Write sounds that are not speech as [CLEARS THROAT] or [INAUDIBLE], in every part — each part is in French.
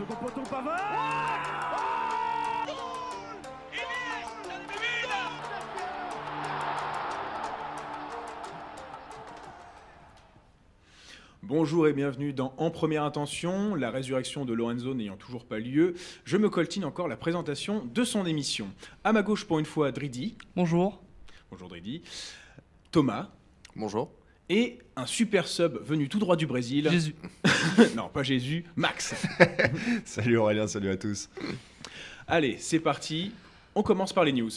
second poteau Pavard Bonjour et bienvenue dans En Première Intention, la résurrection de Lorenzo n'ayant toujours pas lieu. Je me coltine encore la présentation de son émission. À ma gauche, pour une fois, Dridi. Bonjour. Bonjour Dridi. Thomas. Bonjour. Et un super sub venu tout droit du Brésil. Jésus. [LAUGHS] non, pas Jésus, Max. [LAUGHS] salut Aurélien, salut à tous. Allez, c'est parti. On commence par les news.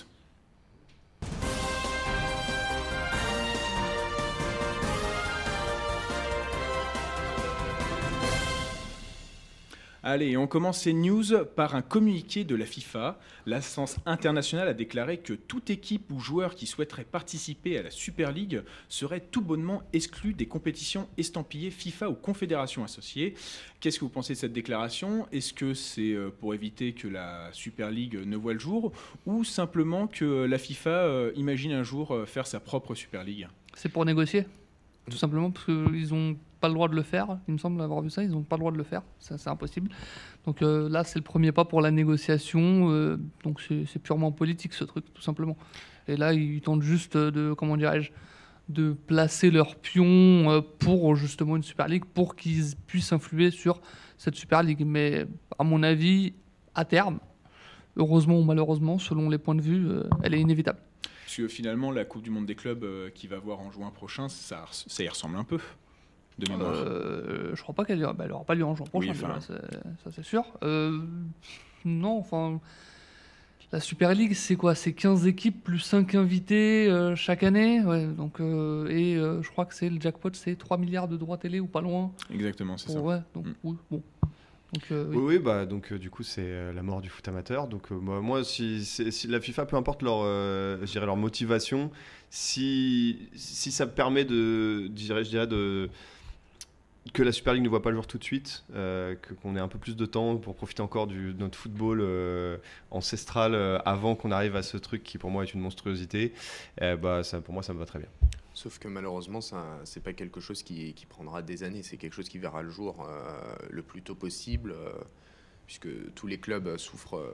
Allez, on commence ces news par un communiqué de la FIFA. L'Instance internationale a déclaré que toute équipe ou joueur qui souhaiterait participer à la Super League serait tout bonnement exclu des compétitions estampillées FIFA ou confédérations associées. Qu'est-ce que vous pensez de cette déclaration? Est-ce que c'est euh, pour éviter que la Super League ne voit le jour ou simplement que la FIFA euh, imagine un jour euh, faire sa propre Super League? C'est pour négocier, tout simplement parce qu'ils n'ont pas le droit de le faire. Il me semble avoir vu ça, ils n'ont pas le droit de le faire, c'est impossible. Donc euh, là, c'est le premier pas pour la négociation. euh, donc c'est purement politique ce truc, tout simplement. Et là, ils tentent juste de, comment dirais-je, de placer leur pion euh, pour justement une Super League, pour qu'ils puissent influer sur cette Super League. Mais à mon avis, à terme, heureusement ou malheureusement, selon les points de vue, elle est inévitable. Parce que finalement, la Coupe du Monde des clubs qui va voir en juin prochain, ça y ressemble un peu. De mémoire. Euh, je crois pas qu'elle bah, elle aura pas lieu en juin prochain, Oui, déjà, ça c'est sûr. Euh, non, enfin, la Super League, c'est quoi? C'est 15 équipes plus 5 invités euh, chaque année? Ouais, donc, euh, et euh, je crois que c'est le jackpot, c'est 3 milliards de droits télé ou pas loin. Exactement, c'est ça. Ouais, donc, Mm. oui, bon. Donc, euh, oui. Oui, oui, bah donc du coup c'est la mort du foot amateur. Donc euh, moi, moi, si, si- si la FIFA, peu importe leur, euh, leur motivation, si si ça permet de, je dirais, je dirais de que la Super League ne voit pas le jour tout de suite, euh, qu'on ait un peu plus de temps pour profiter encore de notre football euh, ancestral euh, avant qu'on arrive à ce truc qui pour moi est une monstruosité, eh bah pour moi ça me va très bien. Sauf que malheureusement, ça, c'est pas quelque chose qui, prendra des années. C'est quelque chose qui verra le jour le plus tôt possible, puisque tous les clubs souffrent,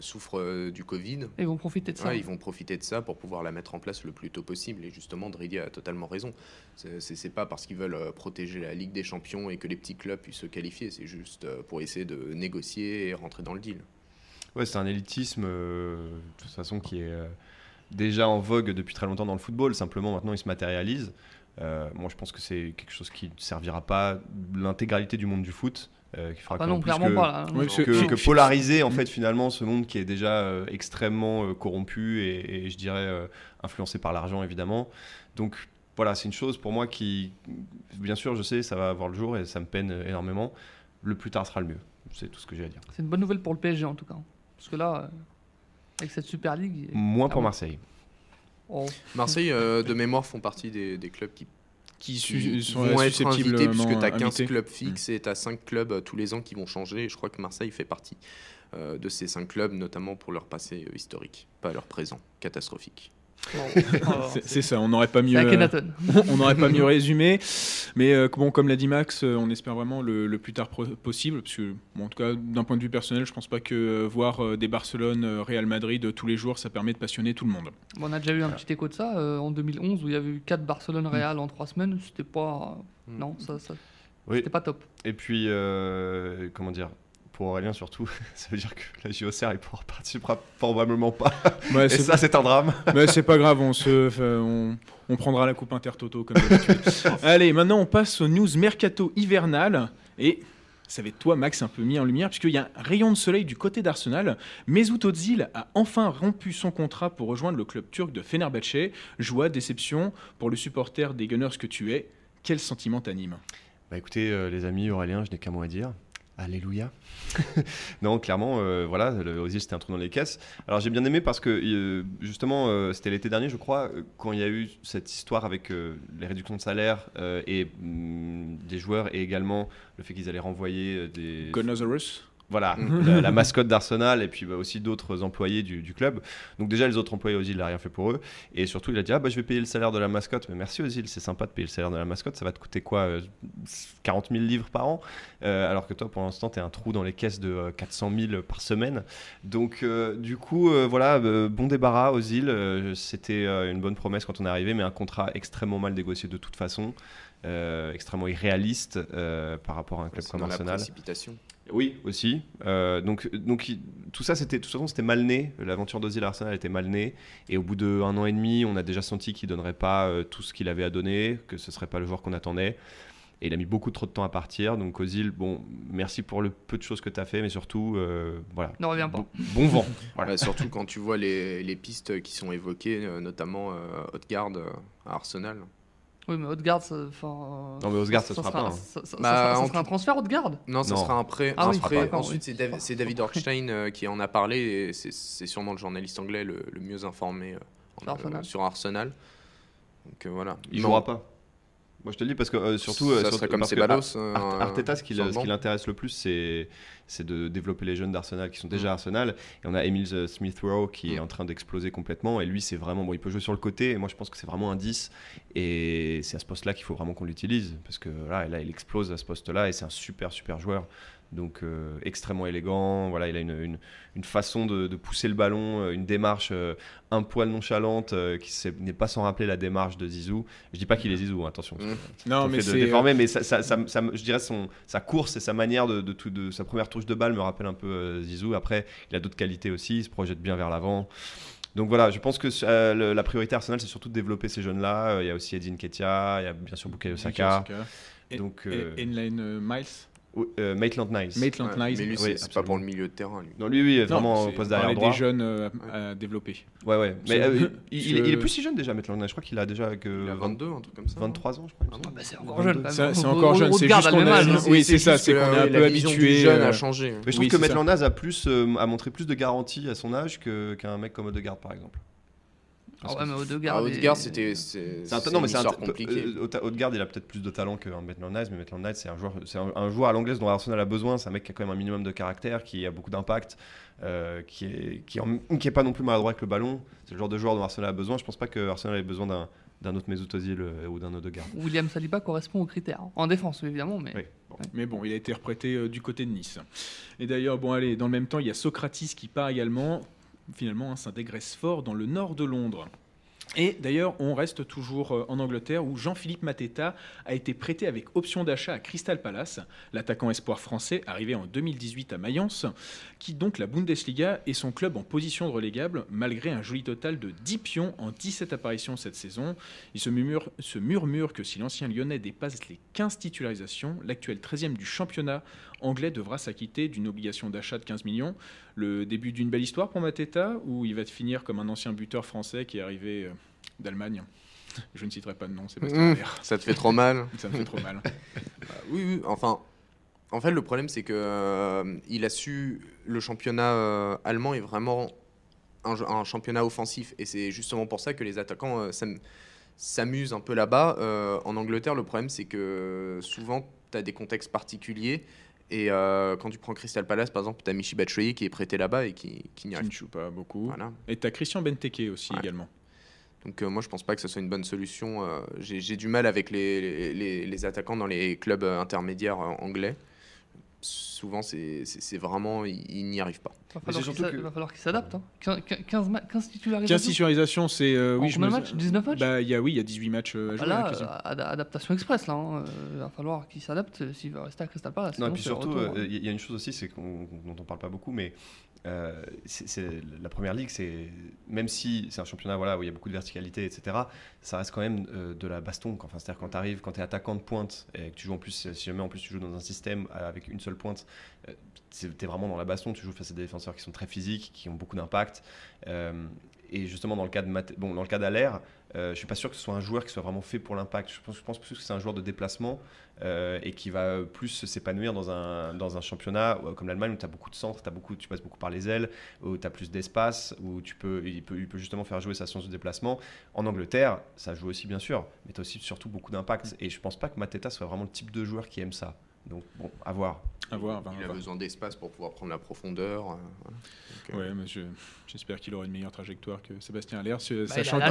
souffrent du Covid. Et ils vont profiter de ça. Ouais, ils vont profiter de ça pour pouvoir la mettre en place le plus tôt possible. Et justement, Dridi a totalement raison. C'est, pas parce qu'ils veulent euh, protéger la Ligue des Champions et que les petits clubs puissent se qualifier. C'est juste euh, pour essayer de négocier et rentrer dans le deal. Ouais, c'est un élitisme euh, de toute façon qui est euh, déjà en vogue depuis très longtemps dans le football. Simplement, maintenant, il se matérialise. Euh, moi, je pense que c'est quelque chose qui ne servira pas l'intégralité du monde du foot. Euh, qui fera Ah que, non, clairement que, pas. là. Que- polariser en fait finalement ce monde qui est déjà euh, extrêmement euh, corrompu et, et je dirais euh, influencé par l'argent évidemment. Donc voilà, c'est une chose pour moi qui, bien sûr, je sais, ça va avoir le jour et ça me peine énormément. Le plus tard sera le mieux. C'est tout ce que j'ai à dire. C'est une bonne nouvelle pour le PSG en tout cas. Parce que là, euh, avec cette Super League. Moins pour. Marseille. oh, Marseille, euh, de mémoire, font partie des, des clubs qui Qui su- sont vont être invités puisque tu as 15 invités. clubs fixes et tu as 5 clubs euh, tous les ans qui vont changer. Et je crois que Marseille fait partie euh, de ces 5 clubs, notamment pour leur passé euh, historique, pas leur présent catastrophique. [LAUGHS] C'est- ça, on n'aurait pas mieux. euh, [LAUGHS] on n'aurait pas mieux [LAUGHS] résumé. Mais euh, bon, comme l'a dit Max, euh, on espère vraiment le, le plus tard possible. Parce que, bon, en tout cas, d'un point de vue personnel, je pense pas que voir des Barcelone, Real Madrid tous les jours, ça permet de passionner tout le monde. Bon, on a déjà eu un petit écho de ça euh, en 2011 où il y avait eu 4 Barcelone-Real en 3 semaines. C'était pas. Mm. Non, ça, ça Oui. c'était pas top. Et puis, euh, comment dire pour Aurélien surtout, [LAUGHS] ça veut dire que la JOCR il pourra participera probablement pas. Ouais, Et ça, c'est un drame. Mais c'est pas grave, on, se, on, on prendra la coupe Intertoto comme d'habitude. [LAUGHS] Allez, maintenant on passe aux news mercato hivernal. Et ça va être toi, Max, un peu mis en lumière, puisqu'il y a un rayon de soleil du côté d'Arsenal. Mesut Ozil a enfin rompu son contrat pour rejoindre le club turc de Fenerbahçe. Joie, déception pour le supporter des Gunners que tu es. Quel sentiment t'anime? Bah écoutez, euh, les amis, Aurélien, je n'ai qu'un mot à dire. Alléluia. [LAUGHS] non, clairement, euh, voilà, le Ozil c'était un trou dans les caisses. Alors j'ai bien aimé parce que euh, justement, euh, c'était l'été dernier, je crois, quand il y a eu cette histoire avec les réductions de salaire et hum, des joueurs et également le fait qu'ils allaient renvoyer des. Gunnosaurus voilà, Mhm. la, la mascotte d'Arsenal et puis bah, aussi d'autres employés du, du club. Donc déjà les autres employés Ozil il n'a rien fait pour eux. Et surtout il a dit ah bah je vais payer le salaire de la mascotte. Mais merci Ozil c'est sympa de payer le salaire de la mascotte. Ça va te coûter quoi euh, 40 000 livres par an? Euh, alors que toi pour l'instant t'es un trou dans les caisses de euh, 400 000 par semaine. Donc euh, du coup euh, voilà bon débarras Ozil. C'était une bonne promesse quand on est arrivé mais un contrat extrêmement mal négocié de toute façon extrêmement irréaliste par rapport à un club comme dans la Arsenal. précipitation. Oui, aussi. Euh, donc, donc tout ça, c'était, de toute façon, c'était mal né. L'aventure d'Ozil à Arsenal était mal née. Et au bout d'un an et demi, on a déjà senti qu'il donnerait pas euh, tout ce qu'il avait à donner, que ce serait pas le joueur qu'on attendait. Et il a mis beaucoup trop de temps à partir. Donc, Ozil, bon, merci pour le peu de choses que tu as fait, mais surtout, euh, voilà. Ne reviens pas. Bon, bon vent. [LAUGHS] Voilà. Ouais, surtout quand tu vois les, les pistes qui sont évoquées, notamment euh, euh, à Arsenal. Oui, mais Haute-Garde, ça. enfin, Non, mais Haute-Garde, ça se fera pas, hein. Ça, ça- ça- Bah, ça sera- ça en sera un transfert Haute-Garde Non, ça Non. sera un prêt. Ah un oui, prêt. d'accord, Ensuite, oui. c'est Dav- c'est David Ornstein euh, qui en a parlé et c'est- c'est sûrement le journaliste anglais le, le mieux informé euh, en- Sur Arsenal. euh, sur Arsenal. Donc euh, voilà. Il Non, jouera pas. Moi, je te le dis parce que euh, surtout, euh, ça surtout serait comme parce que Ceballos. Ar- euh, Ar- Arteta, ce qui, l'intéresse le plus, c'est de développer les jeunes d'Arsenal qui sont déjà Mm. Arsenal. Et on a Emile euh, Smith Rowe qui est Mm. en train d'exploser complètement. Et lui, c'est vraiment bon. Il peut jouer sur le côté. Et moi, je pense que c'est vraiment un 10. Et c'est à ce poste-là qu'il faut vraiment qu'on l'utilise parce que là, là, il explose à ce poste-là et c'est un super super joueur. Donc euh, extrêmement élégant. Voilà, il a une, une, une façon de, de pousser le ballon, euh, une démarche euh, un poil nonchalante euh, qui n'est pas sans rappeler la démarche de Zizou. Je dis pas qu'il est Zizou, hein, attention. Mm. Non, On mais c'est. déformer, mais ça, ça- ça- ça- je dirais son, sa course et sa manière de, de, tout- de sa première touche de balle me rappelle un peu euh, Zizou. Après, il a d'autres qualités aussi, il se projette bien vers l'avant. Donc voilà, je pense que euh, le- la priorité Arsenal, c'est surtout de développer ces jeunes-là. Euh, Il y a aussi Edin Ketia, il y a bien sûr Bukayo Saka, Et- donc Et Inline euh, Miles? Euh, Maitland Nice. Maitland Ouais, Nice mais lui, Oui, c'est c'est pas pour le milieu de terrain. Lui. Non, lui, oui, vraiment au poste derrière droit. des jeunes euh, à, à développer. Ouais, ouais. Mais euh, il, [LAUGHS] il- il est plus si jeune déjà, Maitland Nice. Je crois qu'il a déjà que Il a 22, un truc comme ça. 23 ans, je crois. il Ah Bah, C'est encore jeune, c'est encore jeune, c'est juste qu'on a- hein. Oui, c'est ça, c'est qu'on est euh, un peu habitué, jeune euh, a changé. Mais je trouve Oui, que. Maitland Nice a, plus, euh, a montré plus de garantie à son âge qu'un mec comme Odegaard, par exemple. Ah ouais, mais Ah, c'était c'est un- non, mais c'est compliquée. euh, Haute-Garde, il a peut-être plus de talent que Maitland Nice, mais Maitland Nice, c'est un joueur, c'est un, un joueur à l'anglaise dont Arsenal a besoin. C'est un mec qui a quand même un minimum de caractère, qui a beaucoup d'impact, euh, qui est qui, en- qui est pas non plus maladroit avec le ballon. C'est le genre de joueur dont Arsenal a besoin. Je pense pas que Arsenal ait besoin d'un d'un autre Mesut Ozil euh, ou d'un Odegaard. William Saliba correspond aux critères. En défense, évidemment, mais. Oui. Bon. Mais bon, il a été reprêté euh, du côté de Nice. Et d'ailleurs, bon, allez, dans le même temps, il y a Socrates qui part également. Finalement, hein, dégraisse fort dans le nord de Londres. Et d'ailleurs, on reste toujours euh, en Angleterre où Jean-Philippe Mateta a été prêté avec option d'achat à Crystal Palace, l'attaquant espoir français arrivé en 2018 à Mayence, qui donc la Bundesliga est son club en position de relégable malgré un joli total de 10 pions en 17 apparitions cette saison. Il se murmure, se murmure que si l'ancien lyonnais dépasse les 15 titularisations, l'actuel 13e du championnat anglais devra s'acquitter d'une obligation d'achat de 15 millions. Le début d'une belle histoire pour Mateta, ou il va finir comme un ancien buteur français qui est arrivé euh, d'Allemagne? Je ne citerai pas de nom, c'est pas Mmh, ça te fait trop mal. [LAUGHS] Ça me fait trop mal. Bah, oui, oui, enfin, en fait, le problème, c'est que euh, il a su. Le championnat euh, allemand est vraiment un, championnat offensif. Et c'est justement pour ça que les attaquants euh, s'am- s'amusent un peu là-bas. En Angleterre, le problème, c'est que souvent, tu as des contextes particuliers. Et euh, quand tu prends Crystal Palace, par exemple, tu as Michi Batshuayi qui est prêté là-bas et qui, qui n'y Qui arrive ne joue pas beaucoup. Voilà. Et tu as Christian Benteke aussi Ouais. également. Donc euh, moi je pense pas que ce soit une bonne solution. Euh, J'ai du mal avec les, les- les- les attaquants dans les clubs intermédiaires anglais. Souvent c'est c'est- c'est vraiment ils, ils n'y arrivent pas. Il va c'est falloir qu'il que- va falloir qu'il s'adapte. Hein. 15, 15, ma- 15 titularisations. 15 titularisations, c'est. euh, En oui, je combien me- de matchs? 19 matchs? Bah, il y a, Oui, il y a 18 matchs euh, à jouer. Voilà, hein, Christian. euh, ad- adaptation express là. hein. Euh, Il va falloir qu'il s'adapte euh, s'il veut rester à Crystal Palace. Non, et puis surtout, euh, hein. il y a une chose aussi, c'est qu'on dont on parle pas beaucoup, mais euh, la première ligue, c'est même si c'est un championnat voilà où il y a beaucoup de verticalité, etc. Ça reste quand même euh, de la baston. quoi. Enfin, c'est-à-dire quand tu arrives, quand tu es attaquant de pointe et que tu joues en plus, si jamais en plus tu joues dans un système avec une seule pointe, euh, tu es vraiment dans la baston. Tu joues face à des défenseurs qui sont très physiques, qui ont beaucoup d'impact. Euh, et justement, dans le cas de dans le cas d'Alaire, euh, je suis pas sûr que ce soit un joueur qui soit vraiment fait pour l'impact. Je pense, je pense plus que c'est un joueur de déplacement euh, et qui va plus s'épanouir dans un, dans un championnat euh, comme l'Allemagne où tu as beaucoup de centres, as beaucoup, tu passes beaucoup par les ailes, où tu as plus d'espace, où tu peux, il, peut, il peut justement faire jouer sa science de déplacement. En Angleterre, ça joue aussi bien sûr, mais tu as aussi surtout beaucoup d'impact. Et je pense pas que Mateta soit vraiment le type de joueur qui aime ça. Donc bon, à voir. À voir, enfin, Il à a voir. besoin d'espace pour pouvoir prendre la profondeur. euh, voilà. Donc, Ouais, mais je- j'espère qu'il aura une meilleure trajectoire que Sébastien Aller, ce- Bah, sachant que-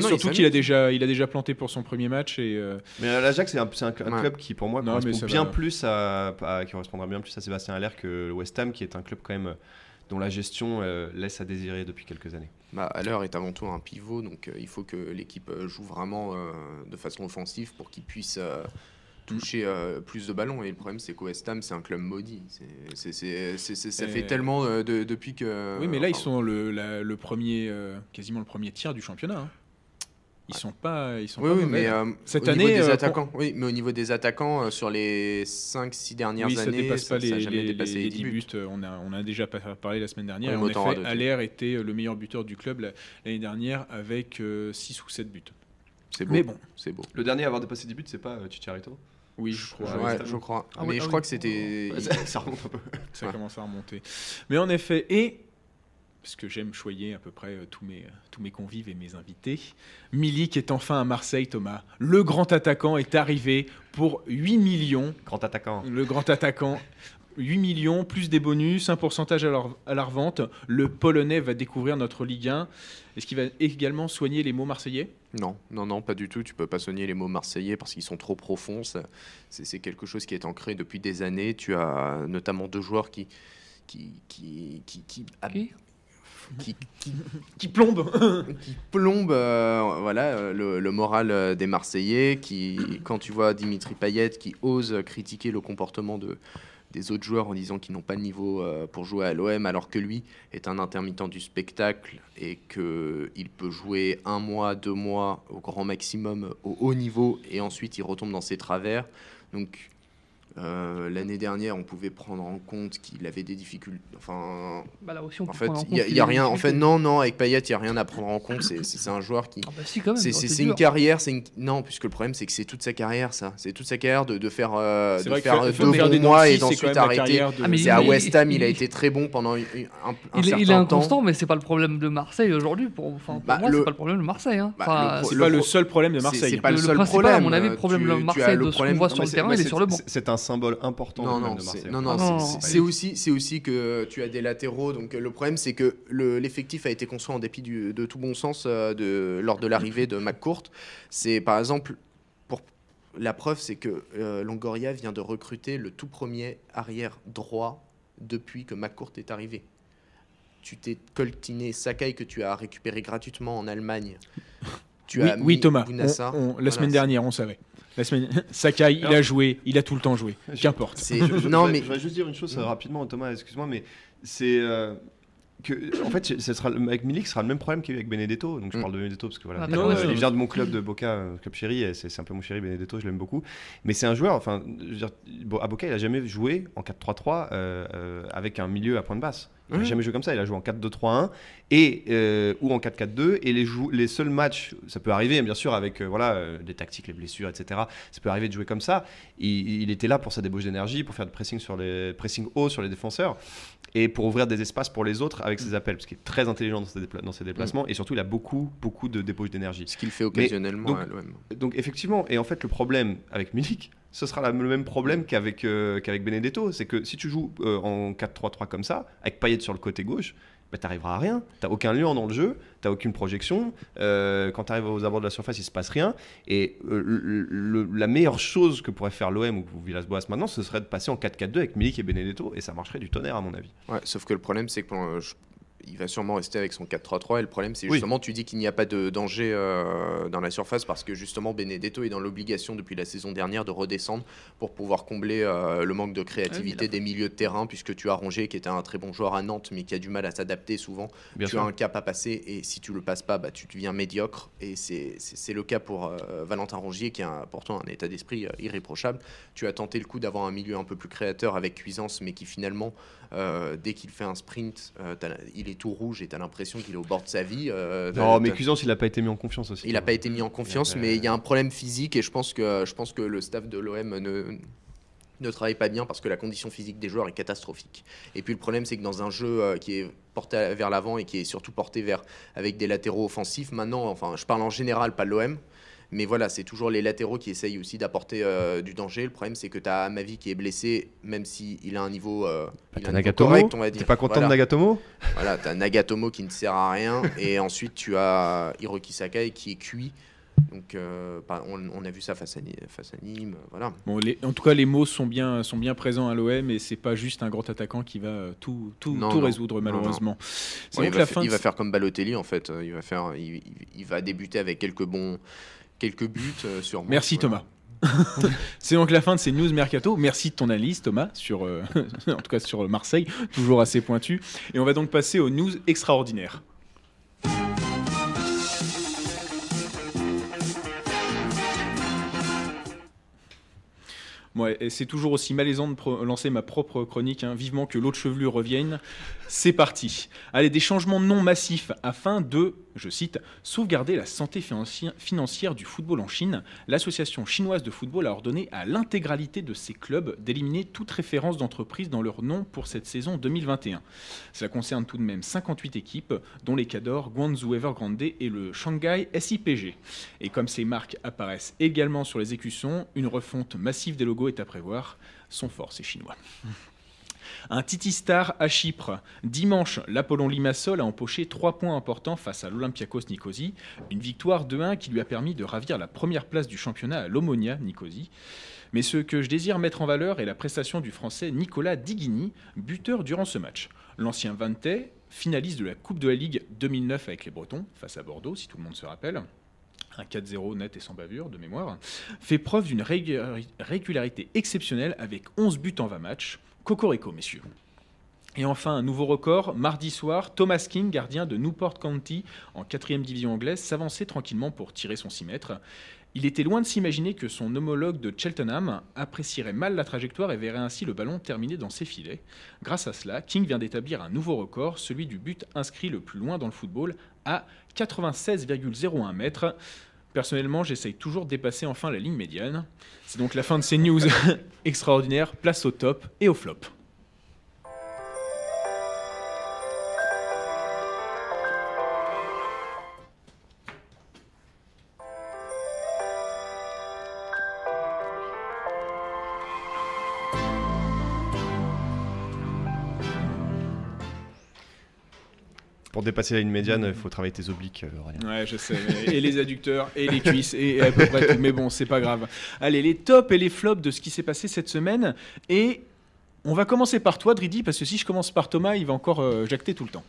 surtout il qu'il a déjà, il a déjà planté pour son premier match et euh, Mais l'Ajax, c'est un, c'est un, un Ouais. club qui, pour moi, Non, correspond bien va. plus à, à- qui correspondra bien plus à Sébastien Haller que le West Ham, qui est un club quand même euh, dont la gestion euh, laisse à désirer depuis quelques années. Bah, à l'heure est avant tout un pivot, donc euh, il faut que l'équipe joue vraiment euh, de façon offensive pour qu'il puisse euh, toucher euh, plus de ballons. Et le problème, c'est qu'au West Ham, c'est un club maudit. C'est- c'est- c'est- c'est- c'est- ça fait tellement euh, de- depuis que. oui, mais là ils sont le, la- le premier, euh, quasiment le premier tiers du championnat. hein. Ils Ouais. sont pas, ils sont Oui, pas oui, mauvais, mais euh, Cette au niveau année, des euh, attaquants, oui, mais au niveau des attaquants, euh, sur les 5-6 dernières oui, ça années, dépasse pas ça n'a les, jamais les- dépassé les les 10 10 buts. buts. On a, on a déjà parlé la semaine dernière. Ouais, Et en effet. Aller était le meilleur buteur du club la- l'année dernière avec 6 ou 7 buts. C'est beau. Mais bon, C'est beau. Le dernier à avoir dépassé 10 buts, c'est pas euh, Chicharito? Oui, je crois. Ouais, je crois. Ah mais ah je oui. crois que c'était. [LAUGHS] ça, remonte un peu. ça Ouais. commence à remonter. Mais en effet, et parce que j'aime choyer à peu près euh, tous mes, tous mes convives et mes invités, Milik est enfin à Marseille, Thomas. Le grand attaquant est arrivé pour 8 millions. Grand attaquant. Le grand attaquant, 8 millions, plus des bonus, un pourcentage à, leur- à la revente. Le Polonais va découvrir notre Ligue 1. Est-ce qu'il va également soigner les mots marseillais? Non, non, non, pas du tout. Tu peux pas soigner les mots marseillais parce qu'ils sont trop profonds. C'est c'est quelque chose qui est ancré depuis des années. Tu as notamment deux joueurs qui. qui, qui, qui, qui, Qui? qui- qui- Qui plombe [LAUGHS] qui plombent euh, voilà, euh, le, le moral euh, des Marseillais. Qui, quand tu vois Dimitri Payet qui ose critiquer le comportement de, des autres joueurs en disant qu'ils n'ont pas le niveau euh, pour jouer à l'OM, alors que lui est un intermittent du spectacle et qu'il peut jouer un mois, deux mois au grand maximum au haut niveau et ensuite il retombe dans ses travers. Donc euh, l'année dernière, on pouvait prendre en compte qu'il avait des difficultés. Enfin, Bah là aussi, on en fait, il n'y a, rien. En fait, non, non, avec Payet, il n'y a rien à prendre en compte. C'est- un joueur qui. Ah bah si, quand même. C'est une carrière, c'est une... non, puisque le problème c'est que c'est toute sa carrière, ça. C'est toute sa carrière de, de faire, euh, de faire deux faire des bons mois et d'ensuite arrêter. de- Ah, mais C'est il- à West Ham, il, il- a été très bon pendant un, un- un Il, est- certain il est temps. inconstant, mais c'est pas le problème de Marseille aujourd'hui. Pour, enfin, pour Bah, moi, le- c'est pas le problème de Marseille. Hein. Bah, Enfin, C'est pas le seul problème de Marseille. C'est pas le, seul principal, problème. à mon avis, le problème de Marseille, le de ce qu'on voit sur le terrain, il est sur le banc. C'est un symbole important Non, non, de c'est- Marseille. non, non, Ah, non, c'est- aussi, c'est aussi que tu as des latéraux. Donc le problème, c'est que le- l'effectif a été construit en dépit du- de tout bon sens euh, de, lors de l'arrivée de McCourt. C'est par exemple, pour la preuve, c'est que euh, Longoria vient de recruter le tout premier arrière droit depuis que McCourt est arrivé. Tu t'es coltiné Sakai que tu as récupéré gratuitement en Allemagne. Tu oui, as oui, mis Thomas. Bounassar. on- on- la Voilà, semaine dernière, on savait. La semaine... [LAUGHS] Sakai, il a joué, il a tout le temps joué. Qu'importe. Je- je- non je- mais Je voudrais juste dire une chose euh, rapidement, Thomas, excuse-moi, mais c'est. euh, que, en fait, ce sera, le- avec Milik, ce sera le même problème qu'il y a eu avec Benedetto. Donc je Mm. parle de Benedetto parce que voilà, Ah, il vient- ouais, il vient de mon club de Boca, euh, club chéri, et c'est un peu mon chéri Benedetto, je l'aime beaucoup. Mais c'est un joueur, enfin, je veux dire, bon, à Boca, il a jamais joué en 4-3-3 euh, euh, avec un milieu à point de basse. Il n'a Ouais. jamais joué comme ça, il a joué en 4-2-3-1 et, euh, ou en 4-4-2. Et les, les seuls matchs, ça peut arriver, bien sûr, avec euh, voilà, euh, des tactiques, les blessures, etc. Ça peut arriver de jouer comme ça. Il, il était là pour sa débauche d'énergie, pour faire du pressing, sur les, pressing haut sur les défenseurs et pour ouvrir des espaces pour les autres avec ses appels, parce qu'il est très intelligent dans ses, dépla- dans ses déplacements et surtout il a beaucoup, beaucoup de débauche d'énergie. ce qu'il fait occasionnellement donc- à l'OM. Donc effectivement, et en fait le problème avec Milik, ce sera le même problème qu'avec euh, qu'avec Benedetto, c'est que si tu joues euh, en 4-3-3 comme ça, avec Payet sur le côté gauche, bah, t'arriveras à rien. T'as aucun lion dans le jeu, t'as aucune projection. euh, quand t'arrives aux abords de la surface, il se passe rien. Et euh, la meilleure chose que pourrait faire l'OM ou Villas-Boas maintenant, ce serait de passer en 4-4-2 avec Milik et Benedetto, et ça marcherait du tonnerre à mon avis. Ouais, sauf que le problème, c'est que il va sûrement rester avec son 4-3-3. Et le problème, c'est Oui. justement, tu dis qu'il n'y a pas de danger euh, dans la surface parce que justement, Benedetto est dans l'obligation depuis la saison dernière de redescendre pour pouvoir combler euh, le manque de créativité des milieux de terrain, puisque tu as Rongier qui était un très bon joueur à Nantes, mais qui a du mal à s'adapter souvent. Bien tu sûr. as un cap à passer et si tu le passes pas, bah, tu deviens médiocre. Et c'est le cas pour euh, Valentin Rongier qui a pourtant un état d'esprit euh, irréprochable. Tu as tenté le coup d'avoir un milieu un peu plus créateur avec Cuisance, mais qui finalement, euh, dès qu'il fait un sprint, euh, il est tout rouge et tu as l'impression qu'il est au bord de sa vie. euh, Non, mais Cuisance, il n'a pas été mis en confiance aussi. il n'a pas été mis en confiance, mais il y a un problème physique et je pense que, je pense que le staff de l'OM ne, ne travaille pas bien parce que la condition physique des joueurs est catastrophique. Et puis le problème, c'est que dans un jeu qui est porté vers l'avant et qui est surtout porté vers avec des latéraux offensifs, maintenant, enfin, je parle en général, pas de l'OM, Mais voilà, c'est toujours les latéraux qui essayent aussi d'apporter euh, du danger. Le problème, c'est que tu as Mavi qui est blessé, même s'il il a un niveau, euh, il a T'as un niveau Nagatomo correct, on va dire. T'es pas content voilà. de Nagatomo? Voilà, tu as Nagatomo qui ne sert à rien. et [LAUGHS] ensuite, tu as Hiroki Sakai qui est cuit. Donc, euh, par- on, on a vu ça face à, face à Nîmes. Voilà. Bon, les- en tout cas, les mots sont bien, sont bien présents à l'OM et c'est pas juste un grand attaquant qui va euh, tout, tout, Non, tout non. résoudre, Non, non. malheureusement. C'est Ouais, il, donc va la fin il va faire comme Balotelli, en fait. Il va, faire, il, il- il va débuter avec quelques bons. Quelques buts euh, sur Merci Thomas. [LAUGHS] C'est donc la fin de ces news mercato. Merci de ton analyse Thomas sur, euh, [LAUGHS] en tout cas sur Marseille, toujours assez pointu. Et on va donc passer aux news extraordinaires. C'est toujours aussi malaisant de lancer ma propre chronique, hein. vivement que l'autre chevelu revienne. C'est parti. Allez, des changements non massifs afin de, je cite, sauvegarder la santé financi- financière du football en Chine. L'association chinoise de football a ordonné à l'intégralité de ses clubs d'éliminer toute référence d'entreprise dans leur nom pour cette saison 2021. Cela concerne tout de même 58 équipes, dont les Cador, Guangzhou Evergrande et le Shanghai SIPG. Et comme ces marques apparaissent également sur les écussons, une refonte massive des logos est à prévoir. Sont forts ces Chinois. Un Titi Star à Chypre. Dimanche, l'Apollon Limassol a empoché trois points importants face à l'Olympiakos Nicosie. Une victoire 2-1 qui lui a permis de ravir la première place du championnat à l'Omonia Nicosie. Mais ce que je désire mettre en valeur est la prestation du Français Nicolas Diguini, buteur durant ce match. L'ancien Vantais, finaliste de la Coupe de la Ligue 2009 avec les Bretons, face à Bordeaux, si tout le monde se rappelle, un 4-0 net et sans bavure de mémoire, fait preuve d'une régulari- régularité exceptionnelle avec 11 buts en 20 matchs. Cocorico, messieurs. Et enfin, un nouveau record. Mardi soir, Thomas King, gardien de Newport County en 4 division anglaise, s'avançait tranquillement pour tirer son 6 mètres. Il était loin de s'imaginer que son homologue de Cheltenham apprécierait mal la trajectoire et verrait ainsi le ballon terminer dans ses filets. Grâce à cela, King vient d'établir un nouveau record, celui du but inscrit le plus loin dans le football, à 96,01 mètres. Personnellement, j'essaye toujours de dépasser enfin la ligne médiane. C'est donc la fin de ces news [LAUGHS] extraordinaires. Place au top et au flop. Dépasser la ligne médiane, il faut travailler tes obliques, euh, Aurélien. Ouais, je sais. Et les adducteurs, et les cuisses, et à peu près tout. Mais bon, c'est pas grave. Allez, les tops et les flops de ce qui s'est passé cette semaine. Et on va commencer par toi, Dridi, parce que si je commence par Thomas, il va encore euh, jacter tout le temps.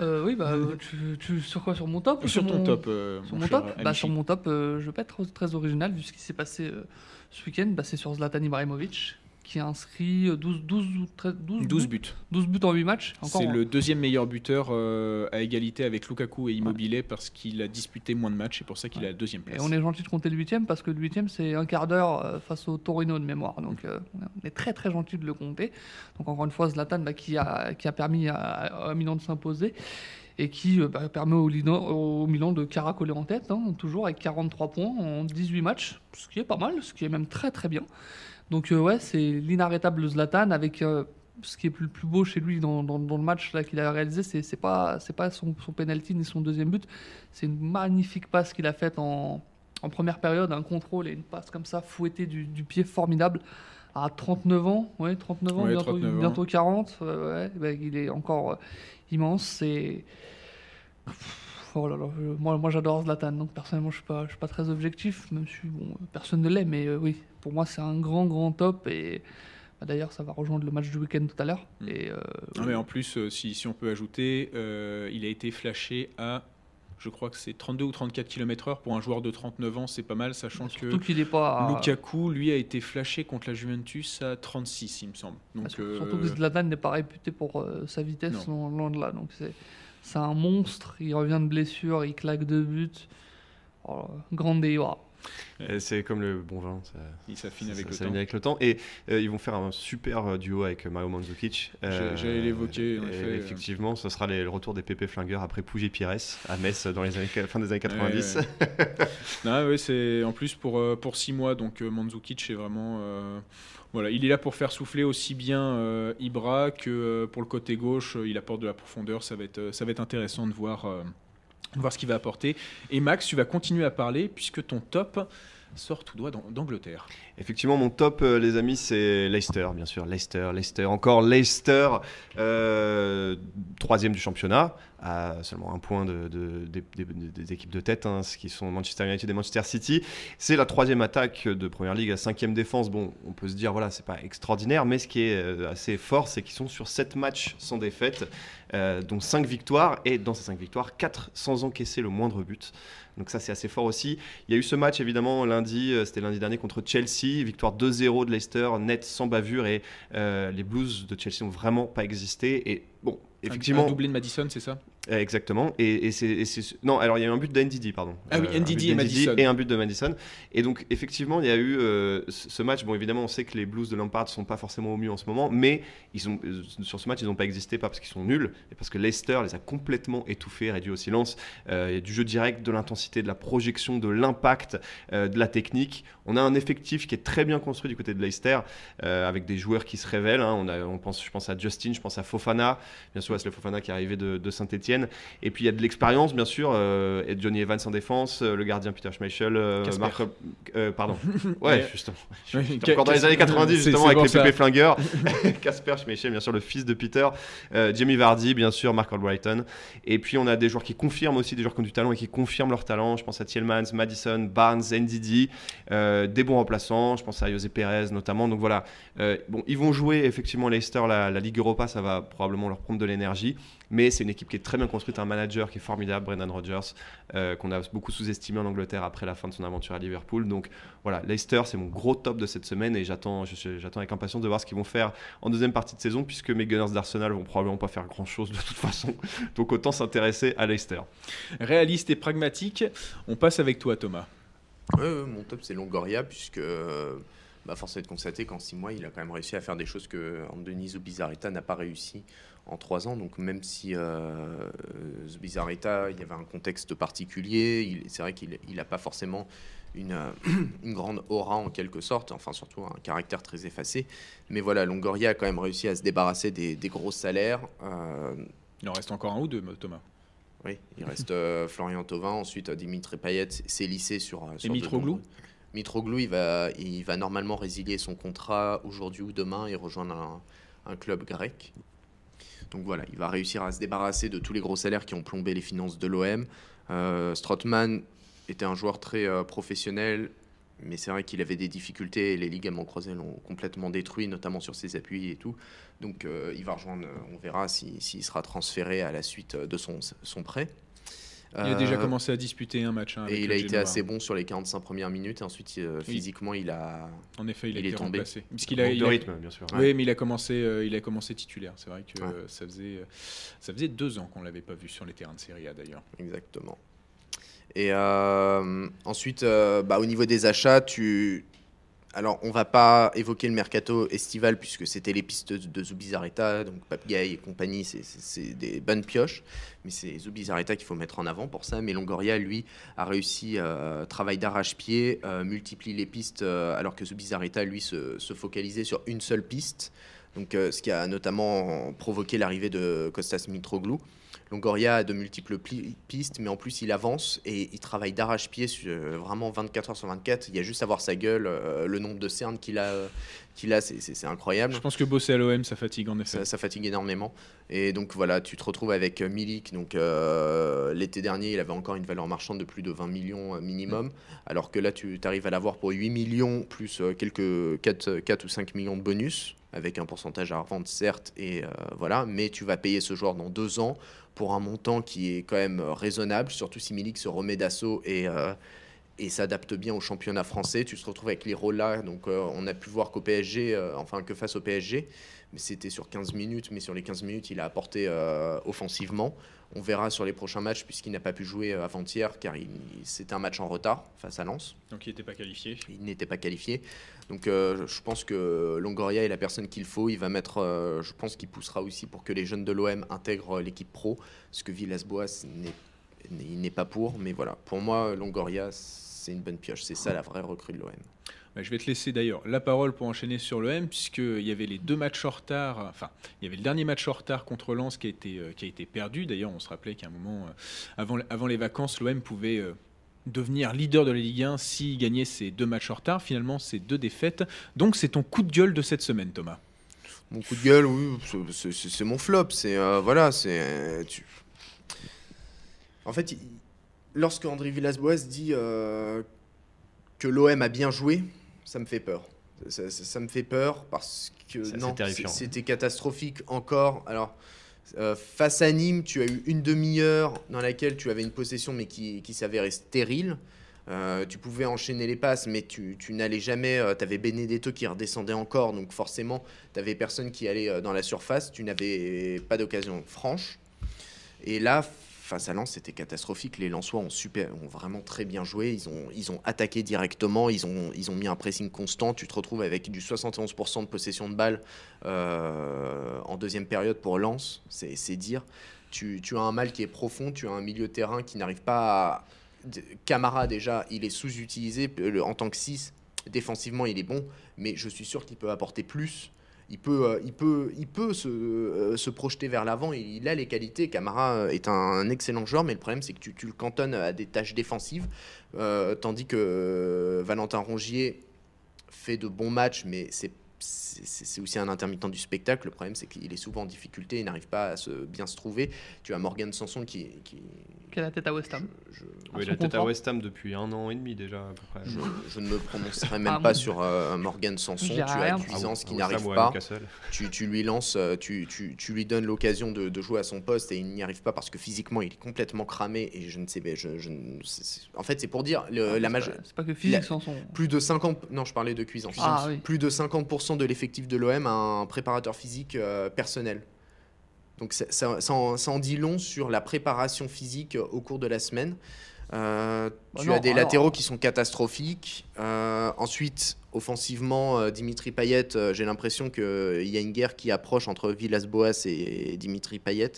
Euh, oui, bah, tu, tu- sur quoi? Sur mon top Sur ton mon- top. euh, Sur mon top? Bah. Sur mon top, euh, je vais pas être très original vu ce qui s'est passé euh, ce week-end. Bah, c'est sur Zlatan Ibrahimovic qui a inscrit euh, 12, 12, ou 13, 12, 12 buts, buts. 12 buts en 8 matchs. C'est le deuxième meilleur buteur euh, à égalité avec Lukaku et Immobilier parce qu'il a disputé moins de matchs et pour ça qu'il Ouais. a la deuxième Et place. on est gentil de compter le huitième parce que le huitième c'est un quart d'heure euh, face au Torino de mémoire. Donc euh, on est très très gentil de le compter. Donc encore une fois Zlatan bah, qui, a, qui a permis à, à Milan de s'imposer et qui bah, permet au, Lino- au Milan de caracoler en tête, hein, toujours avec 43 points en 18 matchs, ce qui est pas mal, ce qui est même très très bien. Donc euh, ouais, c'est l'inarrêtable Zlatan avec euh, ce qui est le plus beau chez lui dans, dans- dans le match là qu'il a réalisé, c'est c'est pas c'est pas son, son penalty ni son deuxième but, c'est une magnifique passe qu'il a faite en, en première période, un contrôle et une passe comme ça fouettée du, du pied formidable à 39 ans, ouais 39 ans, Ouais, bientôt, 39 ans. bientôt 40, ouais, ouais, bah, il est encore euh, immense, c'est Oh là là, je- moi, moi j'adore Zlatan, donc personnellement je suis pas, je suis pas très objectif, même si bon, euh, personne ne l'est, mais euh, oui, pour moi c'est un grand grand top et bah, d'ailleurs ça va rejoindre le match du week-end tout à l'heure. Mm. Et euh, Ah, mais en plus, euh, si, si on peut ajouter, euh, il a été flashé à, je crois que c'est 32 ou 34 km/h pour un joueur de 39 ans, c'est pas mal, sachant que surtout qu'il est pas. Lukaku, lui, a été flashé contre la Juventus à 36, il me semble. Donc, Bah, euh, Surtout que Zlatan n'est pas réputé pour euh, sa vitesse, loin, loin de là. Donc c'est c'est un monstre, il revient de blessure, il claque deux buts. Oh, grande Iwa. C'est comme le bon vin, ça, il s'affine avec ça- le temps. vient avec le temps. Et euh, ils vont faire un super euh, duo avec Mario Mandzukic. J'ai- j'allais l'évoquer. Effectivement, ce sera les- le retour des Pépé Flingueurs après Pouget Pires à Metz dans les années, fin des années 90. Ouais, [LAUGHS] Non, ouais, c'est en plus pour, euh, pour 6 mois, donc euh, Mandzukic est vraiment. euh, voilà, il est là pour faire souffler aussi bien euh, Ibra que euh, pour le côté gauche, euh, il apporte de la profondeur. Ça va être, euh, ça va être intéressant de voir. Voir ce qu'il va apporter. Et Max, tu vas continuer à parler puisque ton top sort tout droit d'An- d'Angleterre. Effectivement, mon top, euh, les amis, c'est Leicester, bien sûr. Leicester, Leicester, encore Leicester, euh, troisième du championnat, à seulement un point de, de- des- équipes de tête, hein, ce qui sont Manchester United et Manchester City. C'est la troisième attaque de Première Ligue, la cinquième défense. Bon, on peut se dire, voilà, c'est pas extraordinaire, mais ce qui est euh, assez fort, c'est qu'ils sont sur sept matchs sans défaite, dont cinq victoires, et dans ces cinq victoires, quatre sans encaisser le moindre but. Donc ça, c'est assez fort aussi. Il y a eu ce match évidemment lundi, euh, c'était lundi dernier contre Chelsea, victoire 2-0 de Leicester, net sans bavure et euh, les Blues de Chelsea n'ont vraiment pas existé. Et bon, effectivement, Un doublé de Madison, c'est ça euh, exactement. Et, et c'est, non, alors il y a eu un but d'NDD, pardon. Ah oui, Euh, NDD et Madison. et un but de Madison. Et donc effectivement, il y a eu euh, ce match. Bon, évidemment, on sait que les Blues de Lampard sont pas forcément au mieux en ce moment, mais ils euh, sur ce match, ils n'ont pas existé pas parce qu'ils sont nuls, mais parce que Leicester les a complètement étouffés, réduits au silence. Euh, il y a du jeu direct, de l'intensité, de la projection, de l'impact, de la technique. On a un effectif qui est très bien construit du côté de Leicester, avec des joueurs qui se révèlent. hein. On, a, on pense, je pense à Justin, je pense à Fofana, bien sûr, c'est le Fofana qui est arrivé de, Saint-Etienne. Et puis il y a de l'expérience, bien sûr, euh, et Johnny Evans en défense, euh, le gardien Peter Schmeichel, euh. Marc. pardon. [LAUGHS] Ouais, justement. [LAUGHS] Oui, J'étais encore dans les années 90, c'est- justement, avec les pépés flingueurs. [LAUGHS] Casper Schmeichel, bien sûr, le fils de Peter. Jamie Vardy, bien sûr, Mark Albrighton. Et puis on a des joueurs qui confirment aussi, des joueurs qui ont du talent et qui confirment leur talent. Je pense à Tillmans, Madison, Barnes, Ndidi. Euh, des bons remplaçants. Je pense à José Pérez notamment. Donc voilà. Euh, bon, ils vont jouer effectivement Leicester, la, la Ligue Europa, ça va probablement leur prendre de l'énergie. Mais c'est une équipe qui est très bien construite, un manager qui est formidable, Brendan Rodgers, euh, qu'on a beaucoup sous-estimé en Angleterre après la fin de son aventure à Liverpool. Donc voilà, Leicester, c'est mon gros top de cette semaine et j'attends, avec impatience de voir ce qu'ils vont faire en deuxième partie de saison, puisque mes Gunners d'Arsenal vont probablement pas faire grand-chose de toute façon. [LAUGHS] Donc autant s'intéresser à Leicester. Réaliste et pragmatique, on passe avec toi Thomas. Mon top, c'est Longoria, puisque bah, force est de constater qu'en six mois, il a quand même réussi à faire des choses que Anthony Zubizarreta n'a pas réussi en trois ans. Donc, même si euh, Zubizarreta, il y avait un contexte particulier, c'est vrai qu'il n'a pas forcément une, euh, [CLEARS THROAT] une grande aura en quelque sorte, enfin, surtout un caractère très effacé. Mais voilà, Longoria a quand même réussi à se débarrasser des, des gros salaires. euh, Il en reste encore un ou deux, Thomas? oui, il reste euh, Florian Thauvin, ensuite Dimitri Payet s'est lissé sur. sur de Mitroglou Mitroglou, il va, il va normalement résilier son contrat aujourd'hui ou demain et rejoindre un, un club grec. Donc voilà, il va réussir à se débarrasser de tous les gros salaires qui ont plombé les finances de l'OM. Euh, Strootman était un joueur très euh, professionnel, mais c'est vrai qu'il avait des difficultés et les ligaments croisés l'ont complètement détruit, notamment sur ses appuis et tout. Donc euh, il va rejoindre, on verra s'il si, sera transféré à la suite de son prêt. Il a déjà Euh, commencé à disputer un match. hein, avec et il a été Genoa. assez bon sur les 45 premières minutes. Et ensuite, euh, Oui. physiquement, il a. En effet, il, a est été tombé. remplacé. A, il de a- rythme, bien sûr. Oui, mais il a commencé, euh, il a commencé titulaire. C'est vrai que Ouais. euh, ça faisait, euh, ça faisait deux ans qu'on l'avait pas vu sur les terrains de Serie A d'ailleurs. Exactement. Et euh, ensuite, euh, bah, au niveau des achats, tu. Alors, on va pas évoquer le mercato estival puisque c'était les pistes de Zubizarreta, donc Papgay et compagnie, c'est- des bonnes pioches. Mais c'est Zubizarreta qu'il faut mettre en avant pour ça. Mais Longoria, lui, a réussi, euh, travail d'arrache-pied, euh, multiplie les pistes, euh, alors que Zubizarreta, lui, se, se focalisait sur une seule piste. Donc, euh, ce qui a notamment provoqué l'arrivée de Kostas Mitroglou. Longoria a de multiples pistes, mais en plus il avance et il travaille d'arrache-pied euh, vraiment 24 heures sur 24. Il y a juste à voir sa gueule, euh, le nombre de cernes qu'il a, euh, qu'il a c'est- incroyable. Je pense que bosser à l'OM, ça fatigue en effet. Ça, ça fatigue énormément. Et donc voilà, tu te retrouves avec Milik. Donc euh, l'été dernier, il avait encore une valeur marchande de plus de 20 millions minimum. Alors que là, tu arrives à l'avoir pour 8 millions plus quelques 4, 4 ou 5 millions de bonus. Avec un pourcentage à revendre, certes, et euh, voilà, mais tu vas payer ce joueur dans deux ans pour un montant qui est quand même euh, raisonnable, surtout si Milik se remet d'assaut et, euh, et s'adapte bien au championnat français. Tu te retrouves avec là, donc euh, on a pu voir qu'au PSG, enfin que face au PSG, c'était sur 15 minutes, mais sur les 15 minutes, il a apporté euh, offensivement. On verra sur les prochains matchs, puisqu'il n'a pas pu jouer euh, avant-hier, car c'était un match en retard face à Lens. Donc il n'était pas qualifié. Il n'était pas qualifié. Donc euh, je pense que Longoria est la personne qu'il faut. Il va mettre, euh, je pense qu'il poussera aussi pour que les jeunes de l'OM intègrent l'équipe pro, ce que Villas-Boas n'est il n'est pas pour. Mais voilà, pour moi, Longoria, c'est une bonne pioche. C'est ça la vraie recrue de l'OM. Bah, je vais te laisser d'ailleurs la parole pour enchaîner sur l'OM, puisqu'il y avait les deux matchs en retard. Enfin, il y avait le dernier match en retard contre Lens qui a été, euh, qui a été perdu. D'ailleurs, on se rappelait qu'à un moment, euh, avant, avant les vacances, l'OM pouvait euh, devenir leader de la Ligue 1 s'il gagnait ces deux matchs en retard. Finalement, c'est deux défaites. Donc, c'est ton coup de gueule de cette semaine, Thomas. Mon coup de gueule, oui, c'est- mon flop. C'est voilà, c'est. tu- En fait, lorsque André Villas-Boas dit que l'OM a bien joué, ça me fait peur. Ça, ça- ça me fait peur parce que non, c'était catastrophique encore. Alors. euh, face à Nîmes, tu as eu une demi-heure dans laquelle tu avais une possession mais qui, qui s'avérait stérile. Euh, tu pouvais enchaîner les passes, mais tu, tu n'allais jamais. tu avais Benedetto qui redescendait encore, donc forcément, tu avais personne qui allait euh, dans la surface. Tu n'avais pas d'occasion franche. Et là, face à Lens, c'était catastrophique. Les Lensois ont, super, ont vraiment très bien joué. Ils ont, ils ont attaqué directement. Ils ont, ils ont mis un pressing constant. Tu te retrouves avec du 71% de possession de balle euh, en deuxième période pour Lens. C'est dire. Tu, tu as un mal qui est profond. Tu as un milieu terrain qui n'arrive pas à. Camara, déjà, il est sous-utilisé en tant que 6. Défensivement, il est bon. Mais je suis sûr qu'il peut apporter plus. Il peut, euh, il peut, il peut se, euh, se projeter vers l'avant. Il, a les qualités. Camara euh, est un, excellent joueur, mais le problème, c'est que tu, le cantonnes à des tâches défensives. tandis que Valentin Rongier fait de bons matchs, mais c'est c'est aussi un intermittent du spectacle. Le problème, c'est qu'il est souvent en difficulté, il n'arrive pas à se, bien se trouver. Tu as Morgan Sanson qui. qui Qui a la tête à West Ham. je, je- Ah, Oui, la tête à. West Ham depuis un an et demi déjà, à peu près. je, je ne me prononcerai même Ah, pas sur euh, Morgan Sanson. Tu as. Cuisance Ah, qui West n'arrive pas. Tu, tu lui lances, euh, tu, tu, tu lui donnes l'occasion de, de jouer à son poste et il n'y arrive pas parce que physiquement il est complètement cramé et je ne sais pas. Je, en fait, c'est pour dire le- Ah, la c'est maje- pas- C'est pas que physique la- sans son. plus de 50 non je parlais de cuisance Ah, oui. plus de 50% de l'effectif de l'OM a un préparateur physique euh, personnel donc ça, ça- ça en, ça en dit long sur la préparation physique euh, au cours de la semaine Euh, Bah tu non, as des alors- latéraux qui sont catastrophiques. Euh, ensuite, offensivement, Dimitri Payet, j'ai l'impression qu'il y a une guerre qui approche entre Villas-Boas et Dimitri Payet,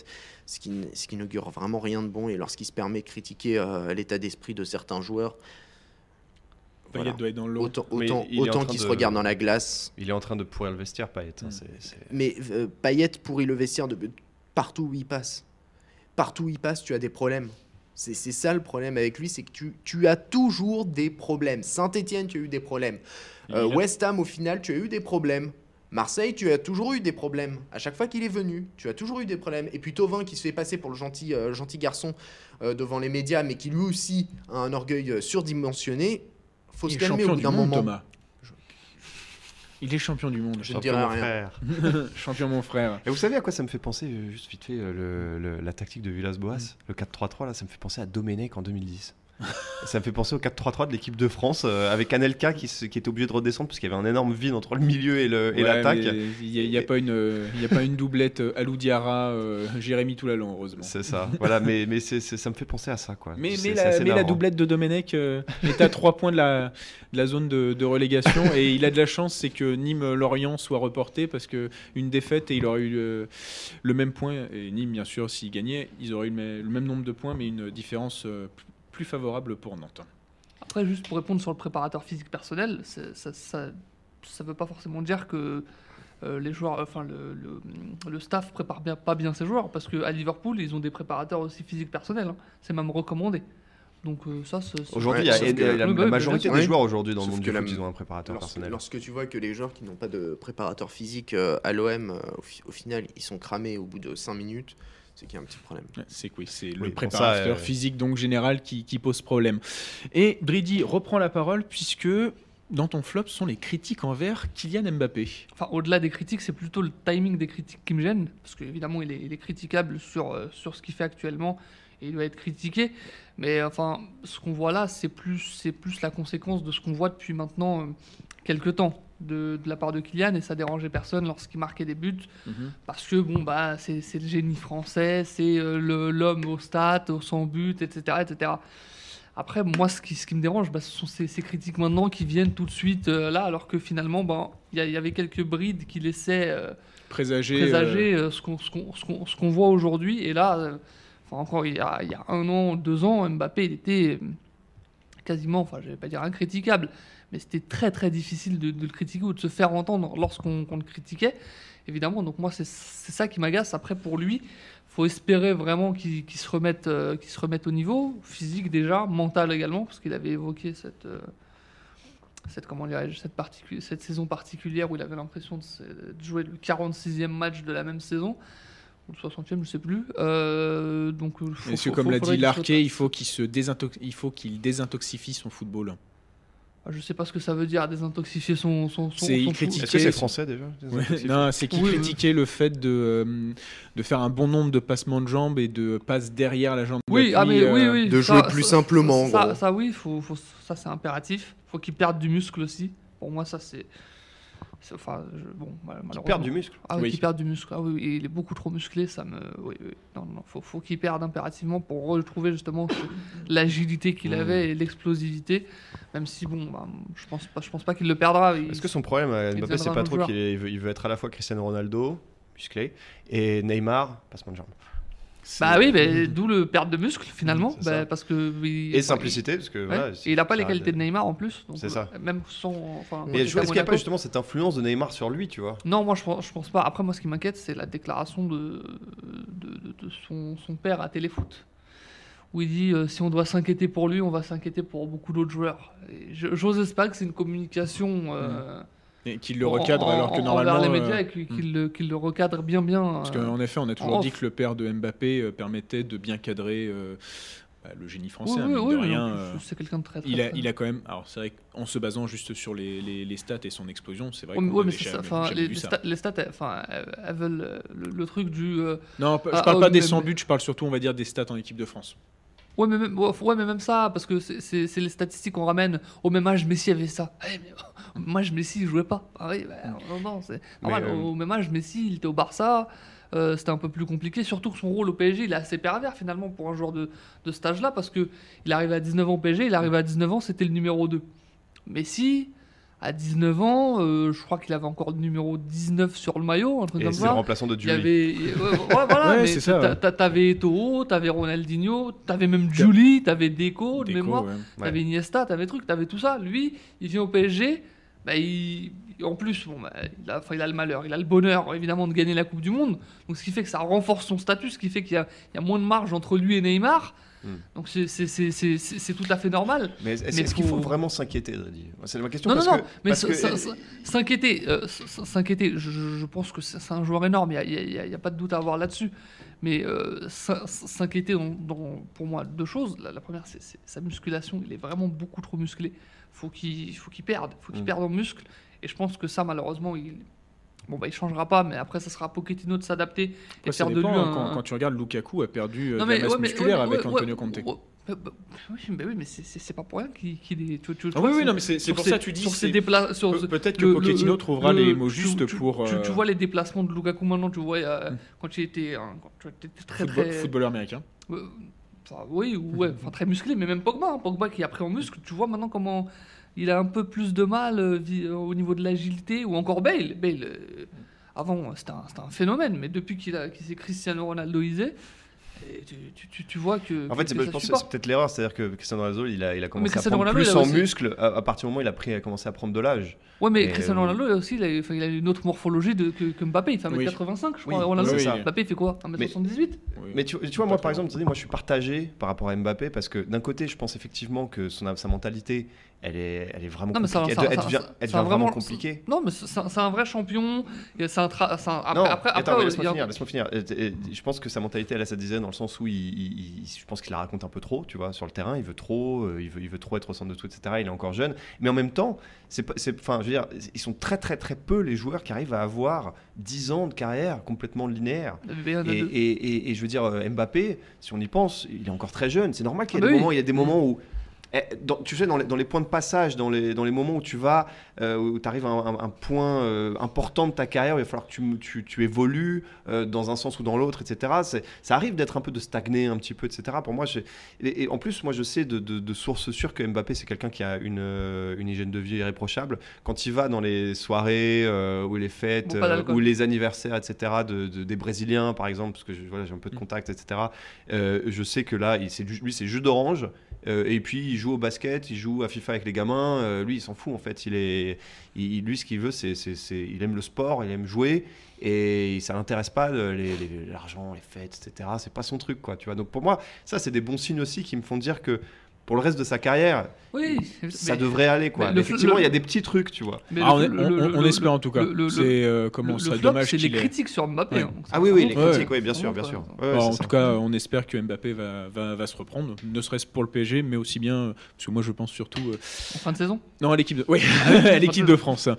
ce qui, ce qui n'augure vraiment rien de bon. Et lorsqu'il se permet de critiquer euh, l'état d'esprit de certains joueurs, Payet voilà. doit être dans l'eau. autant, qu'il se de- regarde dans la glace. Il est en train de pourrir le vestiaire, Payet. hein, Mm. Mais euh, Payet pourrit le vestiaire de partout où il passe. Partout où il passe, tu as des problèmes. C'est ça le problème avec lui, c'est que tu, tu as toujours des problèmes. Saint-Etienne, tu as eu des problèmes. Euh, West Ham, au final, tu as eu des problèmes. Marseille, tu as toujours eu des problèmes. À chaque fois qu'il est venu, tu as toujours eu des problèmes. Et puis Tovin qui se fait passer pour le gentil, euh, gentil garçon euh, devant les médias, mais qui lui aussi a un orgueil euh, surdimensionné. Faut Il se est calmer au champion bout du d'un monde, moment. Thomas. Il est champion du monde. Je ne Champion, dirai mon rien. frère. [LAUGHS] [LAUGHS] champion, mon frère. Et vous savez à quoi ça me fait penser, euh, juste vite fait, euh, le- le- la tactique de Villas-Boas Le 4-3-3, là, ça me fait penser à Domenech en 2010. [LAUGHS] ça me fait penser au 4-3-3 de l'équipe de France, euh, avec Anelka qui, qui était obligé de redescendre parce qu'il y avait un énorme vide entre le milieu et Ouais, l'attaque. Il n'y a, y a pas une, euh, il y a pas une doublette euh, Alou Diarra, euh, Jérémy Toulalon, heureusement. C'est ça. voilà, mais, ça me fait penser à ça, quoi. Mais, la, mais la doublette de Domenech euh, est à 3 points de la, de la zone de, de relégation et il a de la chance, c'est que Nîmes-Lorient soit reporté parce que une défaite et il aurait eu le, le même point. Et Nîmes, bien sûr, s'il gagnait, ils auraient eu le même, le même nombre de points, mais une différence plus- plus favorable pour Nantes. Après, juste pour répondre sur le préparateur physique personnel, ça, ça, ça veut pas forcément dire que euh, les joueurs, enfin le, le, le staff prépare bien, pas bien ses joueurs, parce qu'à Liverpool, ils ont des préparateurs aussi physiques personnels. hein. C'est même recommandé. Donc euh, ça, Aujourd'hui, il y a la, majorité des joueurs aujourd'hui dans le monde que du la- foot, ils ont un préparateur Lorsque, personnel. lorsque tu vois que les joueurs qui n'ont pas de préparateur physique euh, à l'OM, euh, au, au final, ils sont cramés au bout de 5 minutes, c'est qu'il y a un petit problème. C'est oui, c'est Oui, le préparateur ça, euh, physique donc général qui, qui pose problème. Et Dridi reprend la parole puisque dans ton flop sont les critiques envers Kylian Mbappé. Enfin, au-delà des critiques, c'est plutôt le timing des critiques qui me gêne, parce qu'évidemment, il est, il est critiquable sur, euh, sur ce qu'il fait actuellement, et il doit être critiqué. Mais enfin, ce qu'on voit là, c'est plus, c'est plus la conséquence de ce qu'on voit depuis maintenant euh, quelques temps de, de la part de Kylian, et ça dérangeait personne lorsqu'il marquait des buts, parce que bon, bah, c'est, le génie français, c'est euh, l'homme au stade, au sans but, etc. etc. Après, moi, ce qui, ce qui me dérange, bah, ce sont ces, ces critiques maintenant qui viennent tout de suite euh, là, alors que finalement, ben, il y, avait quelques brides qui laissaient euh, Présagé. présager euh, ce qu'on ce qu'on voit aujourd'hui. Et là, enfin, encore il y, a, il y a un an, deux ans, Mbappé, il était quasiment, enfin je vais pas dire incriticable, mais c'était très très difficile de, de le critiquer ou de se faire entendre lorsqu'on qu'on le critiquait, évidemment. Donc moi c'est ça qui m'agace. Après pour lui, faut espérer vraiment qu'il se remette, euh, qu'il se remette au niveau physique déjà, mental également, parce qu'il avait évoqué cette euh, cette, comment cette, particu- cette saison particulière où il avait l'impression de, jouer le 46e match de la même saison, ou le 60e, je sais plus. Euh, donc, euh, faut- comme l'a dit Larquet, il faut qu'il se désintox- il faut qu'il désintoxifie son football. Ah, Je sais pas ce que ça veut dire, désintoxifier son, son, son, C'est Est-ce que c'est français déjà Ouais, non, c'est qu'il Oui, oui. critiquait le fait de, euh, de faire un bon nombre de passements de jambes et de passes derrière la jambe Oui, ah, mais euh, oui, oui. de ça- jouer plus ça- simplement, en Ça, oui, faut, faut- ça c'est impératif. Faut qu'il perde du muscle aussi. Pour moi, ça c'est. Enfin, je- bon, Qui malheureusement. perd du muscle. Ah oui, perde du muscle. Ah oui, il est beaucoup trop musclé, ça me. Oui, oui. Non, non, faut, faut qu'il perde impérativement pour retrouver justement l'agilité qu'il Mm. avait et l'explosivité. Même si, bon, bah, je pense pas, je pense pas qu'il le perdra. Est-ce que son problème à il Mbappé, c'est pas trop qu'il il veut être à la fois Cristiano Ronaldo, musclé, et Neymar, passement de jambes Bah oui, mais d'où le perte de muscle finalement. Mm, bah, parce que. il- Et enfin, simplicité, parce que voilà. ouais. Et il a pas les qualités de Neymar en plus. C'est ça. euh, Même sans. Enfin, est-ce qu'il n'y a pas justement cette influence de Neymar sur lui, tu vois? Non, moi je pense, je pense pas. Après, moi ce qui m'inquiète, c'est la déclaration de, de, de- de son, son père à Téléfoot. Où il dit euh, si on doit s'inquiéter pour lui, on va s'inquiéter pour beaucoup d'autres joueurs. J'ose espérer que c'est une communication. euh, et qu'il le recadre en- alors que en- normalement. Les euh, médias et qu'il le, qu'il le recadre bien, bien. Parce qu'en effet, on a toujours dit que le père de Mbappé euh, permettait de bien cadrer euh, bah, le génie français. oui, hein, oui, oui, mais rien, c'est quelqu'un de très, très. il a, il a quand même. Alors, c'est vrai qu'en se basant juste sur les, les- les stats et son explosion, c'est vrai mais- qu'on mais c'est ça. jamais- Enfin, jamais les, vu les ça. stats, les stats, elles- enfin, elles, veulent le, le truc du. euh, Non, je Ah, parle oh, pas des mais- 100 buts, je parle surtout, on va dire, des stats en équipe de France. Ouais mais, même, ouais, mais même ça, parce que c'est- c'est c'est les statistiques qu'on ramène. Au même âge, Messi avait ça. Eh, mais, âge, Messi, il jouait pas. Ah oui, bah, non, non, c'est normal. euh, Au même âge, Messi, il était au Barça. euh, C'était un peu plus compliqué, surtout que son rôle au PSG, il est assez pervers finalement pour un joueur de, de cet âge-là, parce que il arrive à 19 ans au PSG, il arrive à 19 ans, c'était le numéro 2. Messi, à 19 ans, euh, je crois qu'il avait encore le numéro 19 sur le maillot, un truc Et comme c'est le remplaçant de Il y Dewey. avait. ouais, ouais, voilà, [LAUGHS] Ouais, mais c'est ça, ouais. t'a- T'avais Eto'o, t'avais Ronaldinho, t'avais même Julie, t'avais Deco, de Déco, mémoire, t'avais Iniesta, t'avais truc, t'avais tout ça. Lui, il vient au PSG, bah, il- en plus, bon, bah, il, a, enfin, il a le malheur, il a le bonheur évidemment de gagner la Coupe du Monde. Donc ce qui fait que ça renforce son statut, ce qui fait qu'il y, a- il y a moins de marge entre lui et Neymar. Hmm. Donc c'est- tout à fait normal. Mais est-ce qu'il faut- vraiment s'inquiéter, C'est ma question Non, parce non, que. non, mais que- s'inquiéter, euh, s'inquiéter, je, pense que c'est un joueur énorme, il n'y a, pas de doute à avoir là-dessus. Mais euh, s'in- s'inquiéter pour moi, deux choses. La, la première, c'est sa musculation, il est vraiment beaucoup trop musclé. Faut qu'il faut qu'il perde, faut qu'il Mm. perde en muscle. Et je pense que ça, malheureusement, il bon bah il changera pas. Mais après, ça sera à Pochettino de s'adapter et faire de lui hein, un, quand, quand tu regardes, Lukaku a perdu euh, non, de la mais- masse ouais, musculaire ouais, avec Antonio Conte. bah, bah, oui, mais, oui, mais c'est- pas pour rien qu'il qu'il est. Tu, tu- tu Ah oui, oui, non, mais c'est pour ses- ça que tu dis. sur ses c'est- dépla- sur- Pe- Peut-être que le- Pochettino le- trouvera le- les mots justes pour Tu, euh, tu vois les déplacements de Lukaku maintenant, tu vois euh, Mm. quand il était, hein, quand tu étais très football- très. footballeur américain. euh, oui, ou- ouais, très musclé, mais même Pogba, hein, Pogba qui a pris en muscle, tu vois maintenant comment il a un peu plus de mal euh, euh, au niveau de l'agilité, ou encore Bale. Bale euh, avant, c'était un, phénomène, mais depuis qu'il qu'il s'est Cristiano Ronaldoisé, et tu, tu- tu- tu vois que. En fait, que c'est- ça je pense suit que pas. c'est peut-être l'erreur, c'est-à-dire que Cristiano Ronaldo, il a, il a commencé à prendre Ronaldo, plus en aussi- muscle à, à partir du moment où il a, pris, a commencé à prendre de l'âge. Ouais, mais Et, Cristiano euh, Ronaldo, il a aussi, il a, enfin, il a une autre morphologie de, que, que Mbappé. Il fait 1m85, je crois. Oui, Ronaldo. oui, oui. Mbappé, il fait quoi? 1m78 Oui. Mais tu, tu vois, moi par exemple, moi je suis partagé par rapport à Mbappé parce que d'un côté, je pense effectivement que son, sa mentalité, elle est, elle est vraiment Non, mais ça- compliquée. ça- elle, elle ça- devient, ça- elle ça devient a vraiment vraiment- compliquée. Non, mais c'est un, vrai champion. et C'est un tra- c'est un- après, non, après, attends, après, laisse-moi a- finir, laisse-moi finir. Je pense que sa mentalité, elle a sa dizaine dans le sens où il, il- il- je pense qu'il la raconte un peu trop, tu vois, sur le terrain. Il veut trop, euh, il veut, il veut trop être au centre de tout, etc. Il est encore jeune, mais en même temps, c'est, enfin, je veux dire, ils sont très, très, très peu les joueurs qui arrivent à avoir 10 ans de carrière complètement linéaire. Et, et- et- et je veux dire, euh, Mbappé, si on y pense, il est encore très jeune. C'est normal qu'il y ait Ah des bah oui. moments, il y a des moments où. Eh, dans- tu sais, dans les, dans les points de passage, dans les, dans les moments où tu vas, euh, où tu arrives à un, point euh, important de ta carrière, où il va falloir que tu, tu, tu évolues euh, dans un sens ou dans l'autre, etc. Ça arrive d'être un peu de stagner un petit peu, etc. Pour moi, et, et en plus, moi, je sais de, de, de sources sûres que Mbappé, c'est quelqu'un qui a une, une hygiène de vie irréprochable. Quand il va dans les soirées ou les fêtes Bon, ou les anniversaires, etc., de, de- des Brésiliens, par exemple, parce que voilà, j'ai un peu de Mm. contact, etc., je sais que là, il- lui, c'est jus d'orange. Et puis il joue au basket, il joue à FIFA avec les gamins. Euh, lui, il s'en fout en fait. Lui, ce qu'il veut, c'est, il aime le sport, il aime jouer, et ça l'intéresse pas de- les- l'argent, les fêtes, etc. C'est pas son truc, quoi. Tu vois. Donc pour moi, ça, c'est des bons signes aussi qui me font dire que pour le reste de sa carrière, Oui, ça mais- devrait aller, quoi. mais Mais le- effectivement, le- il y a des petits trucs, tu vois. mais Ah, on, le- est- le- on- le- on le- espère en tout cas. le- le- c'est euh, comment le- serait dommage c'est les critiques sur Mbappé. Ouais. hein. Ah oui, oui, les critiques, oui, bien sûr, bien sûr. pas- Ouais, ouais, Alors, c'est en ça. tout cas, on espère que Mbappé va, va, va se reprendre, ne serait-ce pour le PSG, mais aussi bien, parce que moi je pense surtout euh, En fin de saison? Non, à l'équipe de, oui, [LAUGHS] à l'équipe de France.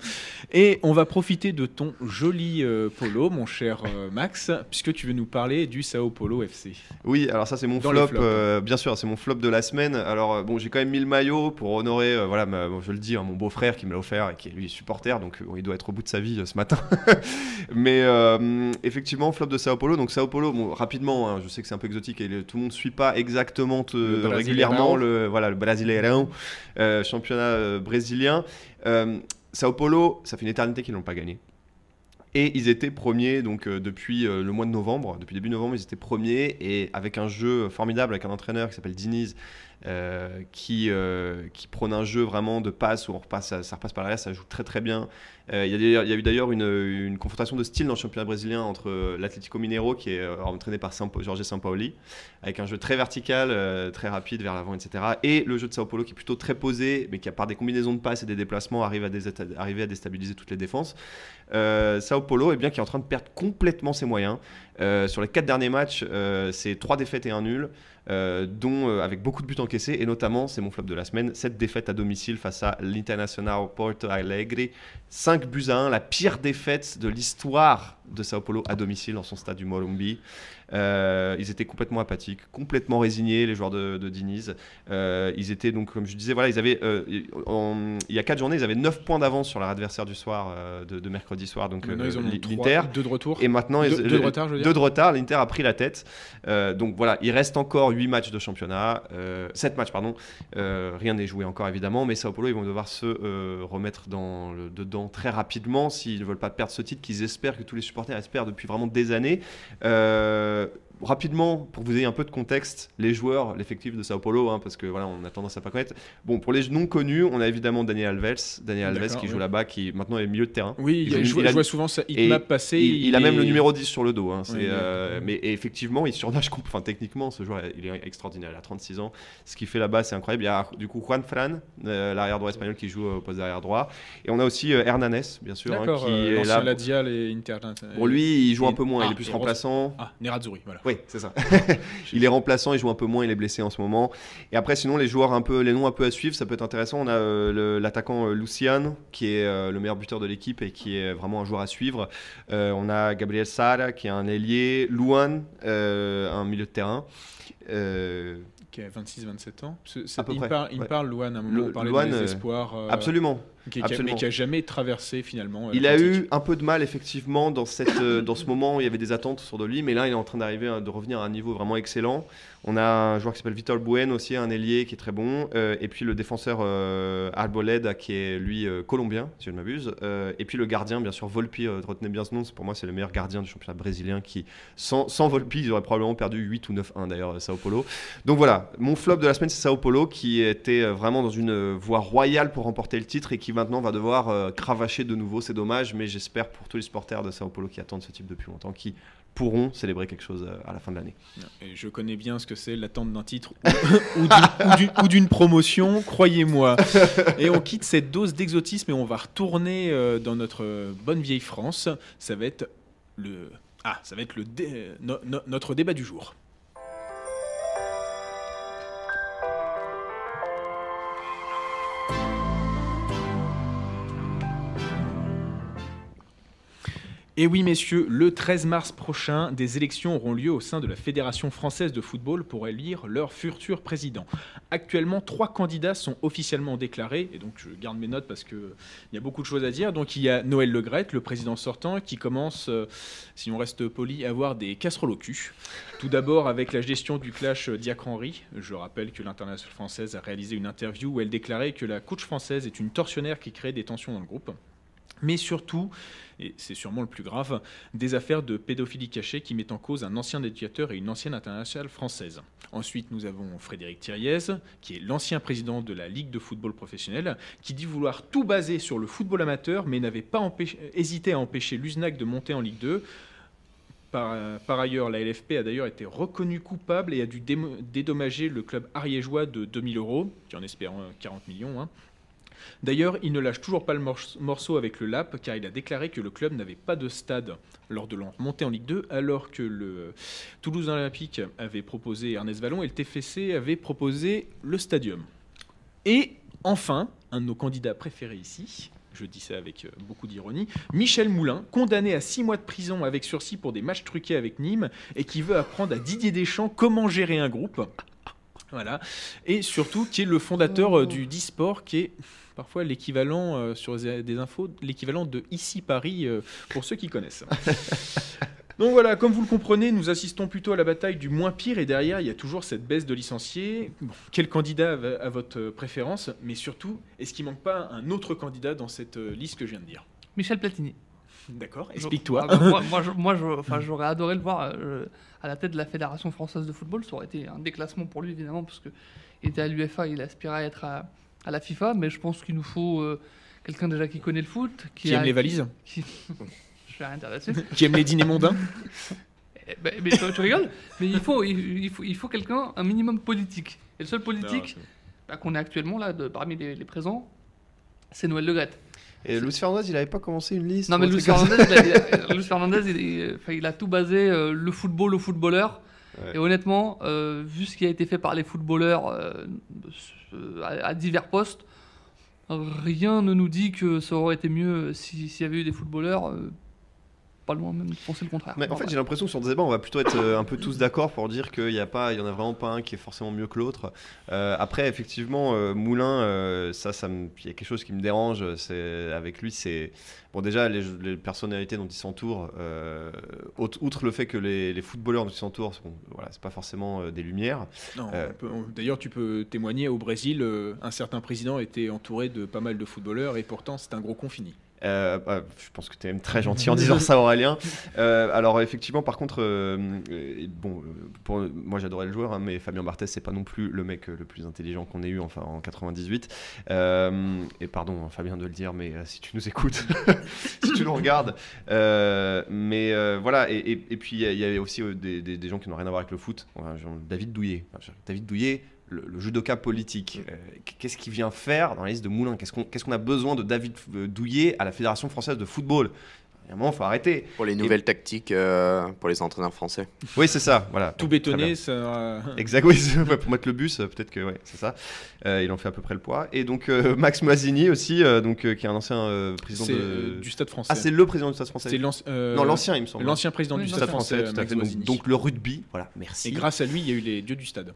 Et on va profiter de ton joli euh, polo, mon cher euh, Max, puisque tu veux nous parler du Sao Paulo FC. Oui, alors ça c'est mon Dans flop, euh, bien sûr, c'est mon flop de la semaine. Alors bon, j'ai quand même mis le maillot pour honorer, euh, voilà, ma- je le dis, hein, mon beau-frère qui me l'a offert et qui est lui supporter, donc euh, il doit être au bout de sa vie euh, ce matin. [LAUGHS] Mais effectivement, flop de Sao Paulo. Donc Sao Paulo, bon, rapidement, hein, je sais que c'est un peu exotique et le- tout le monde ne suit pas exactement te- Le Brasileirão. régulièrement le, voilà, le Brasileirão, championnat brésilien. Sao Paulo, ça fait une éternité qu'ils n'ont pas gagné. Et ils étaient premiers donc euh, depuis euh, le mois de novembre, depuis début novembre, ils étaient premiers et avec un jeu formidable, avec un entraîneur qui s'appelle Diniz, euh, qui, euh, qui prône un jeu vraiment de passe où on repasse, ça, repasse par l'arrière, ça joue très très bien. Euh, Il y, a eu d'ailleurs une, confrontation de style dans le championnat brésilien entre l'Atlético Mineiro, qui est entraîné par Jorge Sampaoli, avec un jeu très vertical, très rapide vers l'avant, etc. Et le jeu de Sao Paulo qui est plutôt très posé, mais qui, par des combinaisons de passes et des déplacements, arrive à, à déstabiliser toutes les défenses. Sao Paulo, eh bien, qui est en train de perdre complètement ses moyens. Euh, sur les quatre derniers matchs, euh, c'est trois défaites et un nul, euh, dont euh, avec beaucoup de buts encaissés, et notamment, c'est mon flop de la semaine, cette défaite à domicile face à l'Internacional Porto Alegre. 5 buts à 1, la pire défaite de l'histoire de Sao Paulo à domicile dans son stade du Morumbi. Euh, ils étaient complètement apathiques, complètement résignés, les joueurs de, de Diniz. Euh, ils étaient donc, comme je disais, voilà, ils avaient, euh, en- il y a 4 journées, ils avaient 9 points d'avance sur leur adversaire du soir, de, de mercredi soir, donc l'Inter. deux de retour. Et maintenant, Deux- ils- deux de le- retard, je veux dire. deux de retard, l'Inter a pris la tête. Donc voilà, il reste encore 8 matchs de championnat, euh, 7 matchs, pardon. Rien n'est joué encore, évidemment, mais Sao Paulo, ils vont devoir se remettre dans le, dedans très rapidement s'ils ne veulent pas perdre ce titre qu'ils espèrent, que tous les supporters espèrent depuis vraiment des années. Euh, Rapidement, pour que vous ayez un peu de contexte, les joueurs, l'effectif de Sao Paulo, hein, parce que voilà, on a tendance à pas connaître. Bon, pour les non connus, on a évidemment Daniel Alves, Daniel Alves qui joue là-bas, qui maintenant est milieu de terrain. Oui, il, il a- je vois souvent ça. Il m'a passé. Il, a même le numéro 10 sur le dos. hein, Oui, euh, mais effectivement, il surnage. Enfin, techniquement, ce joueur, il est extraordinaire. Il a 36 ans. Ce qu'il fait là-bas, c'est incroyable. Il y a du coup Juan Fran, euh, l'arrière droit espagnol, qui joue au poste d'arrière droit. Et on a aussi euh, Hernanes, bien sûr, hein, D'accord, qui euh, est là. Lazial et Inter. Pour lui, il joue un peu moins. il ah, est plus et remplaçant. Ah, Nerazzurri, voilà. Oui, c'est ça. [LAUGHS] il est remplaçant, il joue un peu moins, il est blessé en ce moment. Et après, sinon, les joueurs un peu, les noms un peu à suivre, ça peut être intéressant. On a euh, l'attaquant euh, Lucian, qui est euh, le meilleur buteur de l'équipe et qui est vraiment un joueur à suivre. Euh, on a Gabriel Sara, qui est un ailier. Luan, un milieu de terrain. Qui a 26-27 ans. À peu il, près, parle, il ouais. parle, Luan, à un moment, Le- on parlait Luan, des espoirs. absolument. Qui, a, absolument. mais qui a jamais traversé finalement. euh, Il a eu un peu de mal effectivement dans, cette, euh, dans ce moment où il y avait des attentes autour de lui, mais là il est en train d'arriver, de revenir à un niveau vraiment excellent. On a un joueur qui s'appelle Vitor Buen aussi, un ailier qui est très bon, euh, et puis le défenseur euh, Arboleda qui est lui euh, colombien, si je ne m'abuse, et puis le gardien bien sûr Volpi, retenez bien ce nom, pour moi c'est le meilleur gardien du championnat brésilien qui, sans, sans Volpi, ils auraient probablement perdu 8 ou 9-1 d'ailleurs Sao Paulo. Donc voilà, mon flop de la semaine c'est Sao Paulo qui était vraiment dans une voie royale pour remporter le titre et qui maintenant va devoir euh, cravacher de nouveau. C'est dommage, mais j'espère pour tous les supporters de Sao Paulo qui attendent ce type depuis longtemps, qui pourront célébrer quelque chose euh, à la fin de l'année. Je connais bien ce que c'est l'attente d'un titre [LAUGHS] ou, d'une- promotion, croyez-moi. Et on quitte cette dose d'exotisme et on va retourner euh, dans notre euh, bonne vieille France. Ça va être le ah, ça va être le notre débat du jour. Et oui, messieurs, le 13 mars prochain, des élections auront lieu au sein de la Fédération française de football pour élire leur futur président. Actuellement, trois candidats sont officiellement déclarés, et donc je garde mes notes parce qu'il y a beaucoup de choses à dire. Donc il y a Noël Legrette, le président sortant, qui commence, euh, si on reste poli, à avoir des casseroles au cul. Tout d'abord avec la gestion du clash Diacre-Henry. Je rappelle que l'internationale française a réalisé une interview où elle déclarait que la coach française est une tortionnaire qui crée des tensions dans le groupe. Mais surtout, et c'est sûrement le plus grave, des affaires de pédophilie cachée qui mettent en cause un ancien éducateur et une ancienne internationale française. Ensuite, nous avons Frédéric Thiriez, qui est l'ancien président de la Ligue de football professionnel, qui dit vouloir tout baser sur le football amateur, mais n'avait pas hésité à empêcher l'USNAC de monter en Ligue 2. Par, ailleurs, la LFP a d'ailleurs été reconnue coupable et a dû dédommager le club ariégeois de 2000 euros, qui en espérant 40 millions. hein. D'ailleurs, il ne lâche toujours pas le mor- morceau avec le LAP, car il a déclaré que le club n'avait pas de stade lors de leur montée en Ligue 2, alors que le Toulouse Olympique avait proposé Ernest Vallon et le TFC avait proposé le Stadium. Et enfin, un de nos candidats préférés ici, je dis ça avec euh, beaucoup d'ironie, Michel Moulin, condamné à 6 mois de prison avec sursis pour des matchs truqués avec Nîmes et qui veut apprendre à Didier Deschamps comment gérer un groupe. Voilà. Et surtout, qui est le fondateur euh, du e-sport, qui est parfois l'équivalent euh, sur des infos, l'équivalent de ici Paris euh, pour ceux qui connaissent. [LAUGHS] Donc voilà, comme vous le comprenez, nous assistons plutôt à la bataille du moins pire et derrière, il y a toujours cette baisse de licenciés. Bon, quel candidat a, a votre préférence? Mais surtout, est-ce qu'il manque pas un autre candidat dans cette liste que je viens de dire? Michel Platini. D'accord, explique-toi. Ah moi, moi, [LAUGHS] enfin, j'aurais adoré le voir euh, à la tête de la Fédération française de football. Ça aurait été un déclassement pour lui, évidemment, parce qu'il était à l'UFA, il aspirait à être à, à la FIFA. Mais je pense qu'il nous faut euh, quelqu'un déjà qui connaît le foot. Qui aime a- les valises qui- [LAUGHS] Je vais rien dire là-dessus. Qui aime les dîners mondains Eh ben, mais tu, tu rigoles Mais il faut, il, il faut, il faut quelqu'un, un minimum politique. Et le seul politique bah, qu'on a actuellement, là, de, parmi les, les présents, c'est Noël Le Graët. Et Luis Fernandez, il avait pas commencé une liste Non, mais Luis Fernandez, [LAUGHS] il a, Luis Fernandez, il, il- enfin, il a tout basé euh, le football au footballeur. Ouais. Et honnêtement, euh, vu ce qui a été fait par les footballeurs euh, à, à divers postes, rien ne nous dit que ça aurait été mieux si- s'il y avait eu des footballeurs. Pas loin même de penser le contraire. Mais en fait, j'ai l'impression que sur ce débat, on va plutôt être euh, un peu tous d'accord pour dire qu'il n'y a pas, il y en a vraiment pas un qui est forcément mieux que l'autre. Euh, après, effectivement, euh, Moulin, euh, ça, il y a quelque chose qui me dérange. C'est avec lui, c'est bon déjà les, les personnalités dont il s'entoure. euh, out- outre le fait que les, les footballeurs dont il s'entoure, sont- voilà, c'est pas forcément euh, des lumières. Euh. D'ailleurs, tu peux témoigner au Brésil, euh, un certain président était entouré de pas mal de footballeurs et pourtant c'est un gros confini. Euh, bah, je pense que tu es même très gentil en disant ça, Aurélien. Euh, alors, effectivement, par contre, euh, bon, euh, moi j'adorais le joueur, hein, mais Fabien Barthez, c'est pas non plus le mec le plus intelligent qu'on ait eu enfin, en 98. Euh, et pardon, hein, Fabien, de le dire, mais si tu nous écoutes, [LAUGHS] si tu nous regardes. Mais voilà, et, puis il y y avait aussi des, gens qui n'ont rien à voir avec le foot. David Douillet. David Douillet. Le, le judoka politique, Euh, qu'est-ce qu'il vient faire dans la liste de Moulin Qu'est-ce qu'on qu'est-ce qu'on a besoin de David euh, Douillet à la Fédération française de football? À un moment, il faut arrêter. Pour les nouvelles tactiques euh, pour les entraîneurs français. Oui, c'est ça, voilà. Tout bétonné, ça. [LAUGHS] Exact, oui, ouais, pour mettre le bus, peut-être que ouais, c'est ça. Euh, il en fait à peu près le poids. Et donc euh, [LAUGHS] Max Moisini aussi, euh, donc, euh, qui est un ancien euh, président C'est de... du Stade français. Ah, c'est le président du Stade français C'est l'anci- euh, Non, l'ancien, il me semble. L'ancien président Oui, du Stade Stade français, français, tout à fait. Donc, donc le rugby, voilà, merci. Et grâce à lui, il y a eu les dieux du stade.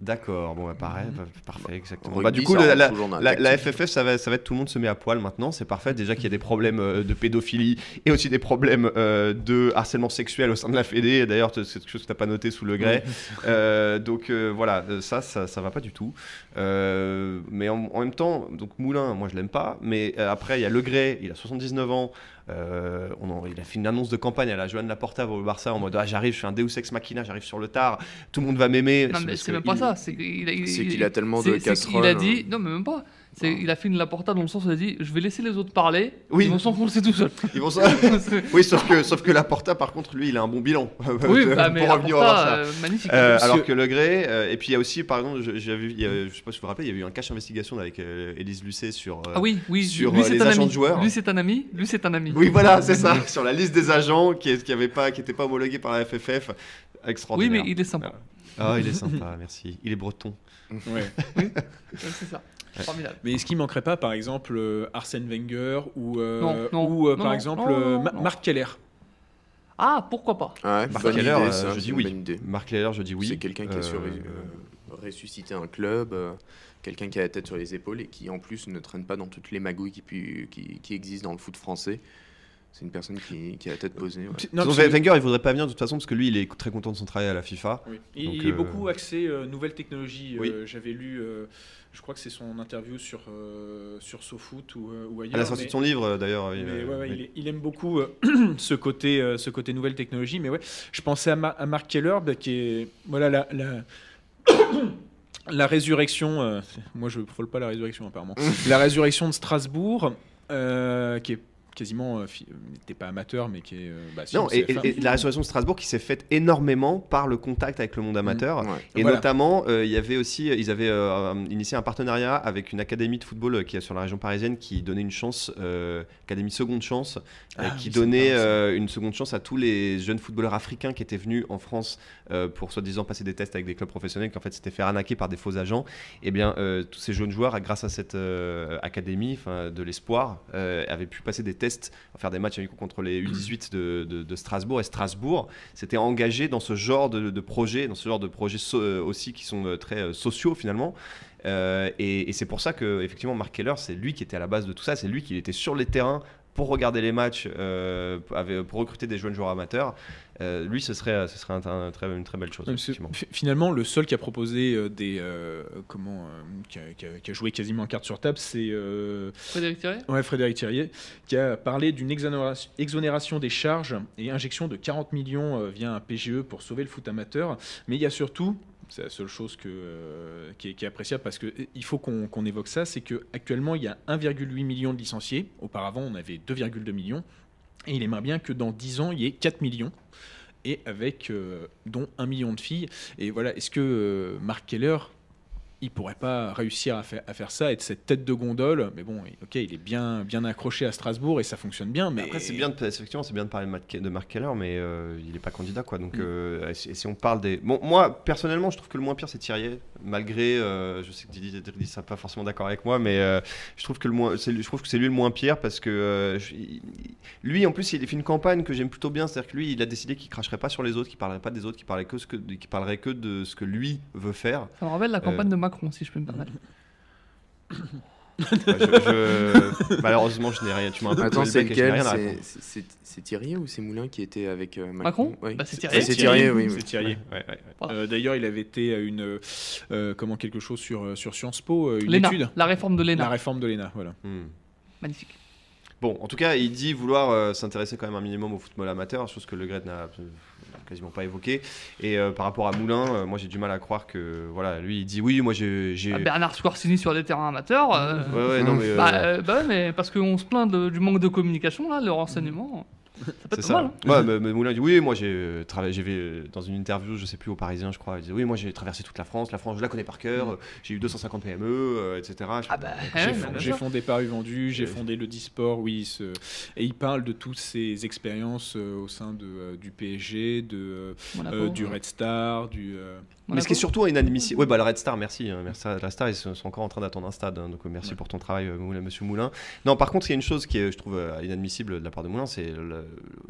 D'accord, bon, bah, pareil, bah, parfait, exactement. Rugby, Bah, du coup, la. FFF, ça va, ça va être tout le monde se met à poil maintenant, c'est parfait. Déjà qu'il y a des problèmes euh, de pédophilie et aussi des problèmes euh, de harcèlement sexuel au sein de la Fédé. D'ailleurs, c'est quelque chose que tu n'as pas noté sous le grès. [LAUGHS] Euh, donc euh, voilà, ça, ça, ça va pas du tout. Euh, mais en, en même temps, donc Moulin, moi je l'aime pas. Mais euh, après, il y a Le Gray, il a 79 ans. Euh, on en- il a fait une annonce de campagne à la Joanne Laporta au Barça en mode ah, j'arrive, je suis un Deus ex machina, j'arrive sur le tard, tout le monde va m'aimer. Non, mais c'est même pas il- ça. C'est qu'il a, il- il- tellement c'est- de c'est qu'il a casseroles. dit. Non, mais même pas. C'est- Il a fait une Laporta dans le sens où il a dit Je vais laisser les autres parler. Oui. Ils vont s'enfoncer tout seuls. Ils vont ça. [LAUGHS] oui, sauf que, sauf que Laporta, par contre, lui, il a un bon bilan. oui, bah, [LAUGHS] mais pour revenir. Laporta, euh, magnifique. Euh, alors que- que Le Gray, euh, et puis il y a aussi, par exemple, je, il y a- je sais pas si vous vous rappelez, il y a eu un cache investigation avec euh, Élise Lucet sur. euh, ah oui, oui. sur, lui, euh, c'est les un agents ami. de joueurs. Lui, c'est un ami. Lui, c'est un ami. Oui, voilà, c'est ça, [LAUGHS] sur la liste des agents qui n'étaient qui avait pas, qui était pas homologués par la FFF. Oui, Extraordinaire. mais il est sympa. Ah, il est sympa, merci. Il est breton. Ouais. Ouais, c'est ça. Formidable. Mais est-ce qu'il manquerait pas, par exemple, euh, Arsène Wenger ou, euh, Non, non, ou euh, non, par non, exemple, non, non, Ma- non. Marc Keller? Ah, pourquoi pas Ouais, Marc bonne Keller, idée, euh, ça, je c'est dis oui. Marc Leller, je dis oui. C'est quelqu'un qui a su Euh, euh, ressusciter un club, euh, quelqu'un qui a la tête sur les épaules et qui en plus ne traîne pas dans toutes les magouilles qui, pu- qui, qui existent dans le foot français. C'est une personne qui, qui a la tête posée. ouais. Non, que- Wenger, il voudrait pas venir de toute façon parce que lui, il est très content de son travail à la FIFA. Oui. Il, Donc, il est euh, beaucoup axé euh, nouvelles technologies. Oui. Euh, J'avais lu, euh, je crois que c'est son interview sur, euh, sur SoFoot ou, euh, ou ailleurs. À la sortie mais- de son livre, d'ailleurs. il, ouais, ouais, oui. il, est- il aime beaucoup euh, [CLEARS THROAT] ce côté, euh, ce côté nouvelle technologie. Mais ouais, je pensais à, Ma- à Mark Keller, bah, qui est voilà la, la, [COUGHS] la résurrection. euh, c'est- [LAUGHS] moi, je frôle pas la résurrection apparemment. [LAUGHS] la résurrection de Strasbourg, euh, qui est quasiment, euh, fi- n'était pas amateur, mais qui est. euh, bah, si, Non, on et, la restauration de Strasbourg qui s'est faite énormément par le contact avec le monde amateur. Ouais. Et Voilà. notamment, euh, il y avait aussi, ils avaient euh, initié un partenariat avec une académie de football euh, qui est sur la région parisienne qui donnait une chance, euh, académie seconde chance, euh, Ah qui oui, donnait euh, une seconde chance à tous les jeunes footballeurs africains qui étaient venus en France euh, pour soi-disant passer des tests avec des clubs professionnels, qui en fait s'étaient fait arnaquer par des faux agents. Et bien, euh, tous ces jeunes joueurs, grâce à cette euh, académie, de l'espoir, euh, avaient pu passer des tests, faire des matchs amicaux contre les U18 de, de- Strasbourg. Et Strasbourg s'était engagé dans ce genre de, projets, dans ce genre de projets euh, aussi qui sont euh, très euh, sociaux finalement. Et et c'est pour ça que effectivement Mark Keller, c'est lui qui était à la base de tout ça, c'est lui qui était sur les terrains pour regarder les matchs, euh, avec- pour recruter des jeunes joueurs amateurs. Euh, lui, ce serait, ce serait un- un très- une très belle chose. Finalement, le seul qui a proposé euh, des euh, comment, euh, qui, a, qui a- qui a joué quasiment en carte sur table, c'est euh, Frédéric Thierry ouais, Frédéric Thierry, qui a parlé d'une exonération, exonération des charges et injection de 40 millions euh, via un PGE pour sauver le foot amateur. Mais il y a surtout c'est la seule chose euh, qui, est, appréciable parce qu'il faut qu'on évoque ça, c'est qu'actuellement il y a 1,8 million de licenciés. Auparavant, on avait 2,2 millions. Et il aimerait bien que dans 10 ans, il y ait 4 millions. Et avec, euh, dont 1 million de filles. Et voilà, est-ce que euh, Mark Keller, il pourrait pas réussir à faire, à faire ça, être cette tête de gondole Mais bon, ok, il est bien, bien accroché à Strasbourg et ça fonctionne bien. Mais Après, c'est bien, de, effectivement, c'est bien de parler de, Matt- de Mark Keller, mais euh, il n'est pas candidat, quoi. Donc, Mm. euh, et si on parle des, bon, moi personnellement, je trouve que le moins pire c'est Thierry, malgré, euh, je sais que Didier Dridi sera pas forcément d'accord avec moi, mais euh, je trouve que le moins, c'est, lui- je trouve que c'est lui le moins pire parce que euh, je- lui, en plus, il a fait une campagne que j'aime plutôt bien, c'est-à-dire que lui, il a décidé qu'il cracherait pas sur les autres, qu'il parlerait pas des autres, qu'il parlait que ce que, qu'il parlerait que de ce que lui veut faire. Ça me rappelle la campagne Euh, de Macron, si je peux me permettre. Bah, je- je- [LAUGHS] malheureusement, je n'ai rien. Tu m'as un peu Attends, c'est lequel C'est- Thierry ou c'est Moulin qui était avec euh, Macron Oui. Bah, c'est Thierry. C'est Thierry, oui. oui. C'est Thierry. Ouais, ouais, ouais. Voilà. Euh, D'ailleurs, il avait été à une euh, comment quelque chose sur euh, sur Sciences Po, euh, une étude, la réforme de la l'ENA. réforme de l'ENA, voilà. Hmm. Magnifique. Bon, en tout cas, il dit vouloir euh, s'intéresser quand même un minimum au football amateur, chose que Le Gret n'a absolument- quasiment pas évoqué. Et euh, par rapport à Moulin, euh, moi j'ai du mal à croire que, voilà, lui il dit oui, moi j'ai. Ah, Bernard Squarcini sur les terrains amateurs. euh, Ouais, ouais, non, mais. euh, Bah, euh, bah ouais, mais parce qu'on se plaint de- du manque de communication, là, le renseignement, ça peut c'est être ça. mal. hein. Ouais, mais, mais Moulin dit oui, moi j'ai euh, travaillé, euh, dans une interview, je sais plus, au Parisien, je crois, il disait oui, moi j'ai traversé toute la France, la France je la connais par cœur, euh, j'ai eu 250 PME, euh, etc. Ah bah, J'ai ouais, fond- j'ai fondé Paris Vendu, j'ai fondé le Disport, oui. ce- Et il parle de toutes ses expériences euh, au sein de, euh, du PSG, de, Monaco. du Red Star, du. Euh, Mais ce qui est surtout inadmissible. Oui, bah, le Red Star, merci. hein, merci à- la Star, ils sont encore en train d'attendre un stade. hein, donc, euh, merci Ouais. pour ton travail, euh, Moulin- monsieur Moulin. Non, par contre, il y a une chose qui est, je trouve, euh, inadmissible de la part de Moulin c'est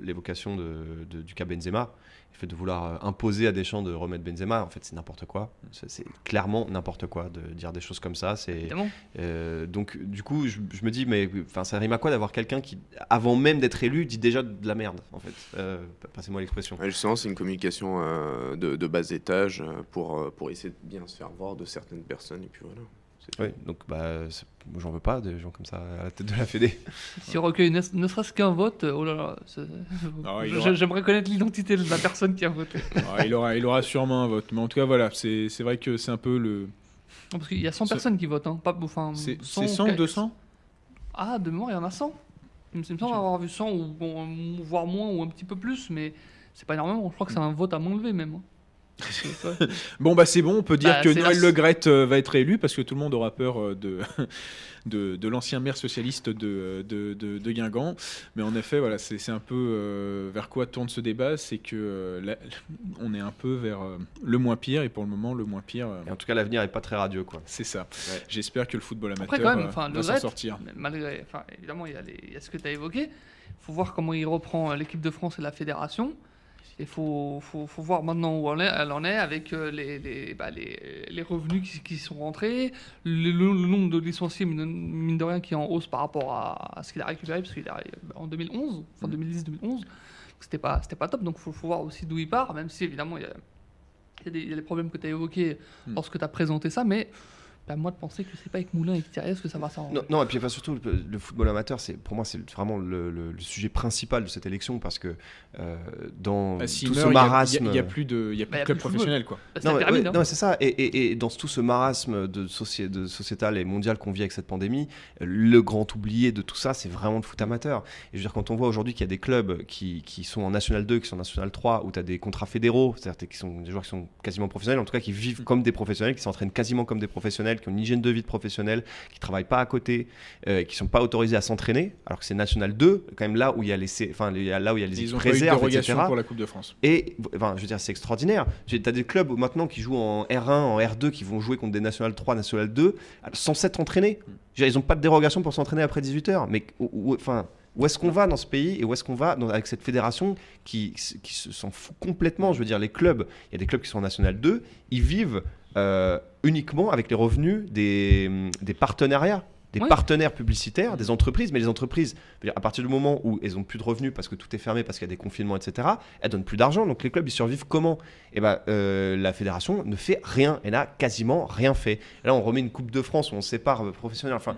l'évocation de, de- du cas Benzema. Le fait de vouloir euh, imposer à Deschamps de remettre Benzema, en fait, c'est n'importe quoi. C'est clairement n'importe quoi de dire des choses comme ça. C'est. Évidemment. Euh, donc du coup, je, je me dis, mais enfin, ça rime à quoi d'avoir quelqu'un qui, avant même d'être élu, dit déjà de la merde, en fait? Euh, Passez-moi l'expression. Ouais, justement, c'est une communication euh, de, de bas étage pour, pour essayer de bien se faire voir de certaines personnes. Et puis voilà. Oui, donc bah, j'en veux pas des gens comme ça à la tête de la Fédé. [LAUGHS] S'il recueille ne, ne serait-ce qu'un vote, oh là là, Ah, aura- j'aimerais connaître l'identité de la personne qui a voté. [LAUGHS] ah, il, aura, il aura sûrement un vote. Mais en tout cas, voilà, c'est c'est vrai que c'est un peu le. Non, Parce qu'il y a 100 Ça- personnes qui votent, hein. Pas, enfin, C'est 100 c'est 100 ou 200 Ah, de mémoire, il y en a 100. Il me semble avoir vu 100, ou bon, voire moins, ou un petit peu plus, mais c'est pas énormément. Je crois que c'est un vote à main levée, même. hein. Bon, bah c'est bon, on peut dire Bah, que Noël Le Gret euh, va être élu parce que tout le monde aura peur euh, de, [LAUGHS] de, de l'ancien maire socialiste de, de, de, de Guingamp. Mais en effet, voilà, c'est c'est un peu euh, vers quoi tourne ce débat c'est que euh, là, [LAUGHS] on est un peu vers euh, le moins pire et pour le moment, le moins pire, euh, Et en tout cas, l'avenir est pas très radieux, quoi. c'est ça. Ouais. J'espère que le football amateur Après, quand même, euh, enfin, va Le s'en Gret, sortir. malgré, évidemment, il y, a y ce que tu as évoqué. Il faut voir comment il reprend euh, l'équipe de France et la fédération. Il faut, faut, faut voir maintenant où elle, en est avec euh, les, les, bah, les, les revenus qui, qui sont rentrés, le, le- le nombre de licenciés, mine de rien, qui est en hausse par rapport à, à ce qu'il a récupéré, parce qu'il est arrivé en 2011, enfin 2010-2011. C'était pas, pas top, donc il faut, faut voir aussi d'où il part, même si évidemment il y a, il y a des problèmes que tu as évoqués Mm. lorsque tu as présenté ça, mais bah, moi de penser que c'est pas avec Moulin et Thierry que ça va s'arranger. Non, non, et puis enfin, surtout le, le football amateur, c'est pour moi c'est vraiment le, le- le sujet principal de cette élection parce que euh, dans Bah, s'il tout meurt, ce marasme, il y a, plus de, il y a plus Bah, y a club plus professionnel quoi. Bah, Non, mais- ouais, hein. c'est ça. Et, et- et dans tout ce marasme de, soci- de sociétal et mondial qu'on vit avec cette pandémie, le grand oublié de tout ça, c'est vraiment le foot amateur. Et je veux dire, quand on voit aujourd'hui qu'il y a des clubs qui, qui sont en National 2, qui sont en National 3, où tu as des contrats fédéraux, c'est-à-dire qui sont des joueurs qui sont quasiment professionnels, en tout cas qui vivent comme des professionnels, qui s'entraînent quasiment comme des professionnels, qui ont une hygiène de vie de professionnels, qui travaillent pas à côté, euh, qui sont pas autorisés à s'entraîner, alors que c'est National 2, quand même là où il y a les, enfin, là où il y a les Ils ont réserves, etc. pour la Coupe de France. Et enfin, je veux dire, c'est extraordinaire. Tu as des clubs maintenant qui jouent en R1, en R2, qui vont jouer contre des National 3, National 2, sans s'être entraînés. Dire, Ils n'ont pas de dérogation pour s'entraîner après 18h. Mais où, où- enfin, où est-ce qu'on va dans ce pays et où est-ce qu'on va dans- avec cette fédération qui, qui se- s'en fout complètement? Je veux dire, les clubs, il y a des clubs qui sont en National 2, ils vivent uniquement avec les revenus des, des partenariats. Des Oui. partenaires publicitaires, des entreprises, mais les entreprises, à partir du moment où elles ont plus de revenus parce que tout est fermé, parce qu'il y a des confinements, etc., elles donnent plus d'argent. Donc les clubs, ils survivent comment? Eh ben, euh, la fédération ne fait rien. Elle n'a quasiment rien fait. Et là, on remet une Coupe de France où on sépare euh, professionnels. Enfin,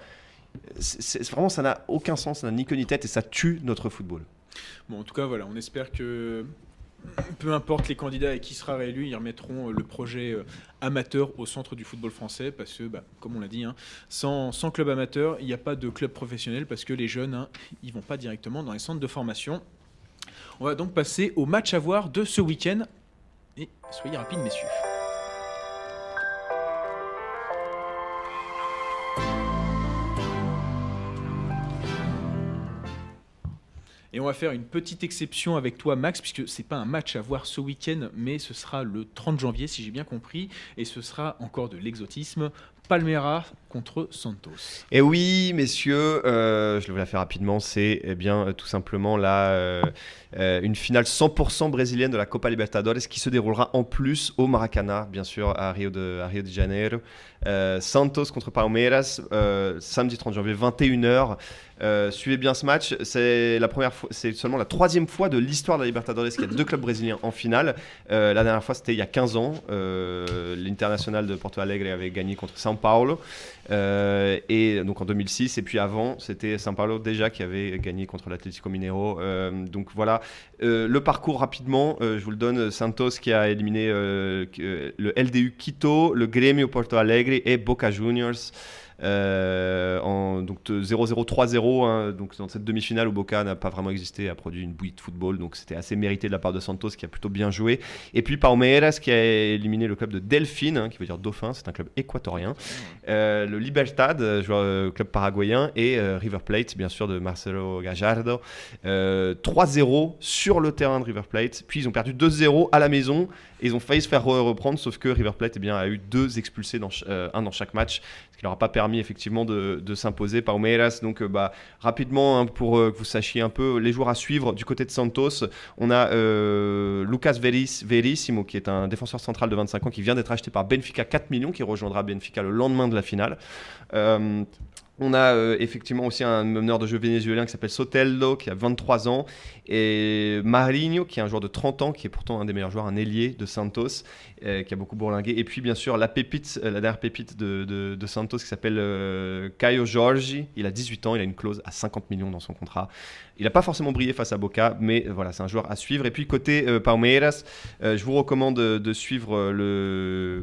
c'est- vraiment, ça n'a aucun sens, ça n'a ni queue ni tête et ça tue notre football. Bon, en tout cas, voilà, on espère que peu importe les candidats et qui sera réélu, ils remettront euh, le projet euh, amateur au centre du football français parce que, bah, comme on l'a dit, hein, sans, club amateur, il n'y a pas de club professionnel parce que les jeunes, hein, ils vont pas directement dans les centres de formation. On va donc passer au match à voir de ce week-end. Et soyez rapides, messieurs. Et on va faire une petite exception avec toi, Max, puisque c'est pas un match à voir ce week-end, mais ce sera le 30 janvier, si j'ai bien compris, et ce sera encore de l'exotisme. Palmeiras contre Santos. Et oui, messieurs, euh, je vais la faire rapidement. C'est eh bien euh, tout simplement là euh, une finale 100% brésilienne de la Copa Libertadores qui se déroulera en plus au Maracanã, bien sûr, à Rio de, Janeiro. Santos contre Palmeiras, samedi 30 janvier, 21h. Euh, suivez bien ce match. C'est la première fois, c'est seulement la troisième fois de l'histoire de la Libertadores qu'il y a deux clubs brésiliens en finale. La dernière fois, c'était il y a 15 ans. L'International de Porto Alegre avait gagné contre São Paulo. Euh, et donc en 2006 et puis avant c'était São Paulo déjà qui avait gagné contre l'Atlético Mineiro. Euh, donc voilà. Euh, le parcours rapidement je vous le donne Santos qui a éliminé le LDU Quito le Grêmio Porto Alegre et Boca Juniors en donc de 0-0 3-0 hein, donc dans cette demi-finale où Boca n'a pas vraiment existé a produit une bouillie de football donc c'était assez mérité de la part de Santos qui a plutôt bien joué et puis Palmeiras qui a éliminé le club de Delfine hein, qui veut dire dauphin c'est un club équatorien euh, le Libertad, euh, joueur, euh, club paraguayen, et euh, River Plate, bien sûr, de Marcelo Gallardo. Euh, 3-0 sur le terrain de River Plate. Puis ils ont perdu 2-0 à la maison. Ils ont failli se faire re- reprendre, sauf que River Plate eh bien, a eu deux expulsés, dans euh, un dans chaque match, ce qui leur a pas permis effectivement de, de s'imposer. Palmeiras, donc euh, bah, rapidement, hein, pour euh, que vous sachiez un peu les joueurs à suivre, du côté de Santos, on a Lucas Veris, Verissimo, qui est un défenseur central de 25 ans, qui vient d'être acheté par Benfica 4 millions, qui rejoindra Benfica le lendemain de la finale. On a euh, effectivement aussi un meneur de jeu vénézuélien qui s'appelle Soteldo, qui a 23 ans, et Marinho, qui est un joueur de 30 ans, qui est pourtant un des meilleurs joueurs, un ailier de Santos, euh, qui a beaucoup bourlingué. Et puis bien sûr la pépite, euh, la dernière pépite de, Santos qui s'appelle Caio Jorge. Il a 18 ans, il a une clause à 50 millions dans son contrat. Il n'a pas forcément brillé face à Boca, mais voilà, c'est un joueur à suivre. Et puis côté Palmeiras, je vous recommande de, suivre le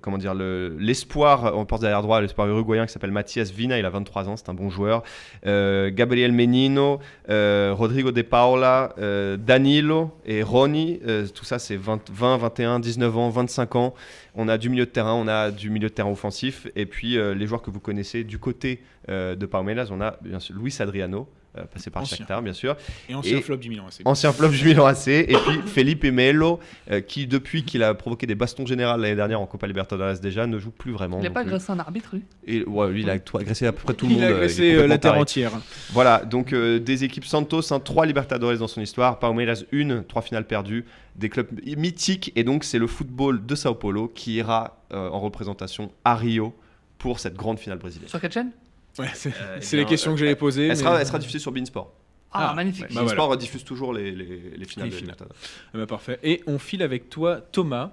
comment dire le- l'espoir en porte derrière droit, l'espoir uruguayen qui s'appelle Mathias Vina. Il a 23 ans, c'est un bon joueur. Euh, Gabriel Menino, euh, Rodrigo de Paula, euh, Danilo et Roni. tout ça, c'est 20, 20, 21, 19 ans, 25 ans. On a du milieu de terrain, on a du milieu de terrain offensif. Et puis les joueurs que vous connaissez du côté de Palmeiras, on a bien sûr Luis Adriano. Euh, passé par Ancien. Shakhtar, bien sûr. Et ancien Et- flop du Milan AC. Ancien flop du Milan AC. Et puis [COUGHS] Felipe Melo, euh, qui depuis qu'il a provoqué des bastons générales l'année dernière en Copa Libertadores déjà, ne joue plus vraiment. Il n'a pas plus. agressé un arbitre, lui Et ouais, lui, il a tout agressé à peu près tout le monde. a il agressé euh, complètement la terre entière. Voilà, donc euh, des équipes Santos, hein, trois Libertadores dans son histoire, Palmeiras une, trois finales perdues, des clubs mythiques, et donc c'est le football de Sao Paulo qui ira euh, en représentation à Rio pour cette grande finale brésilienne. Sur quelle chaîne? Ouais, c'est Euh, eh les questions que j'allais poser. Elle mais- sera, elle sera diffusée sur Beansport. Ah, Ah, magnifique. Bah voilà. Beansport diffuse toujours les, les, les finales Les de finales. Ah bah, parfait. Et on file avec toi, Thomas,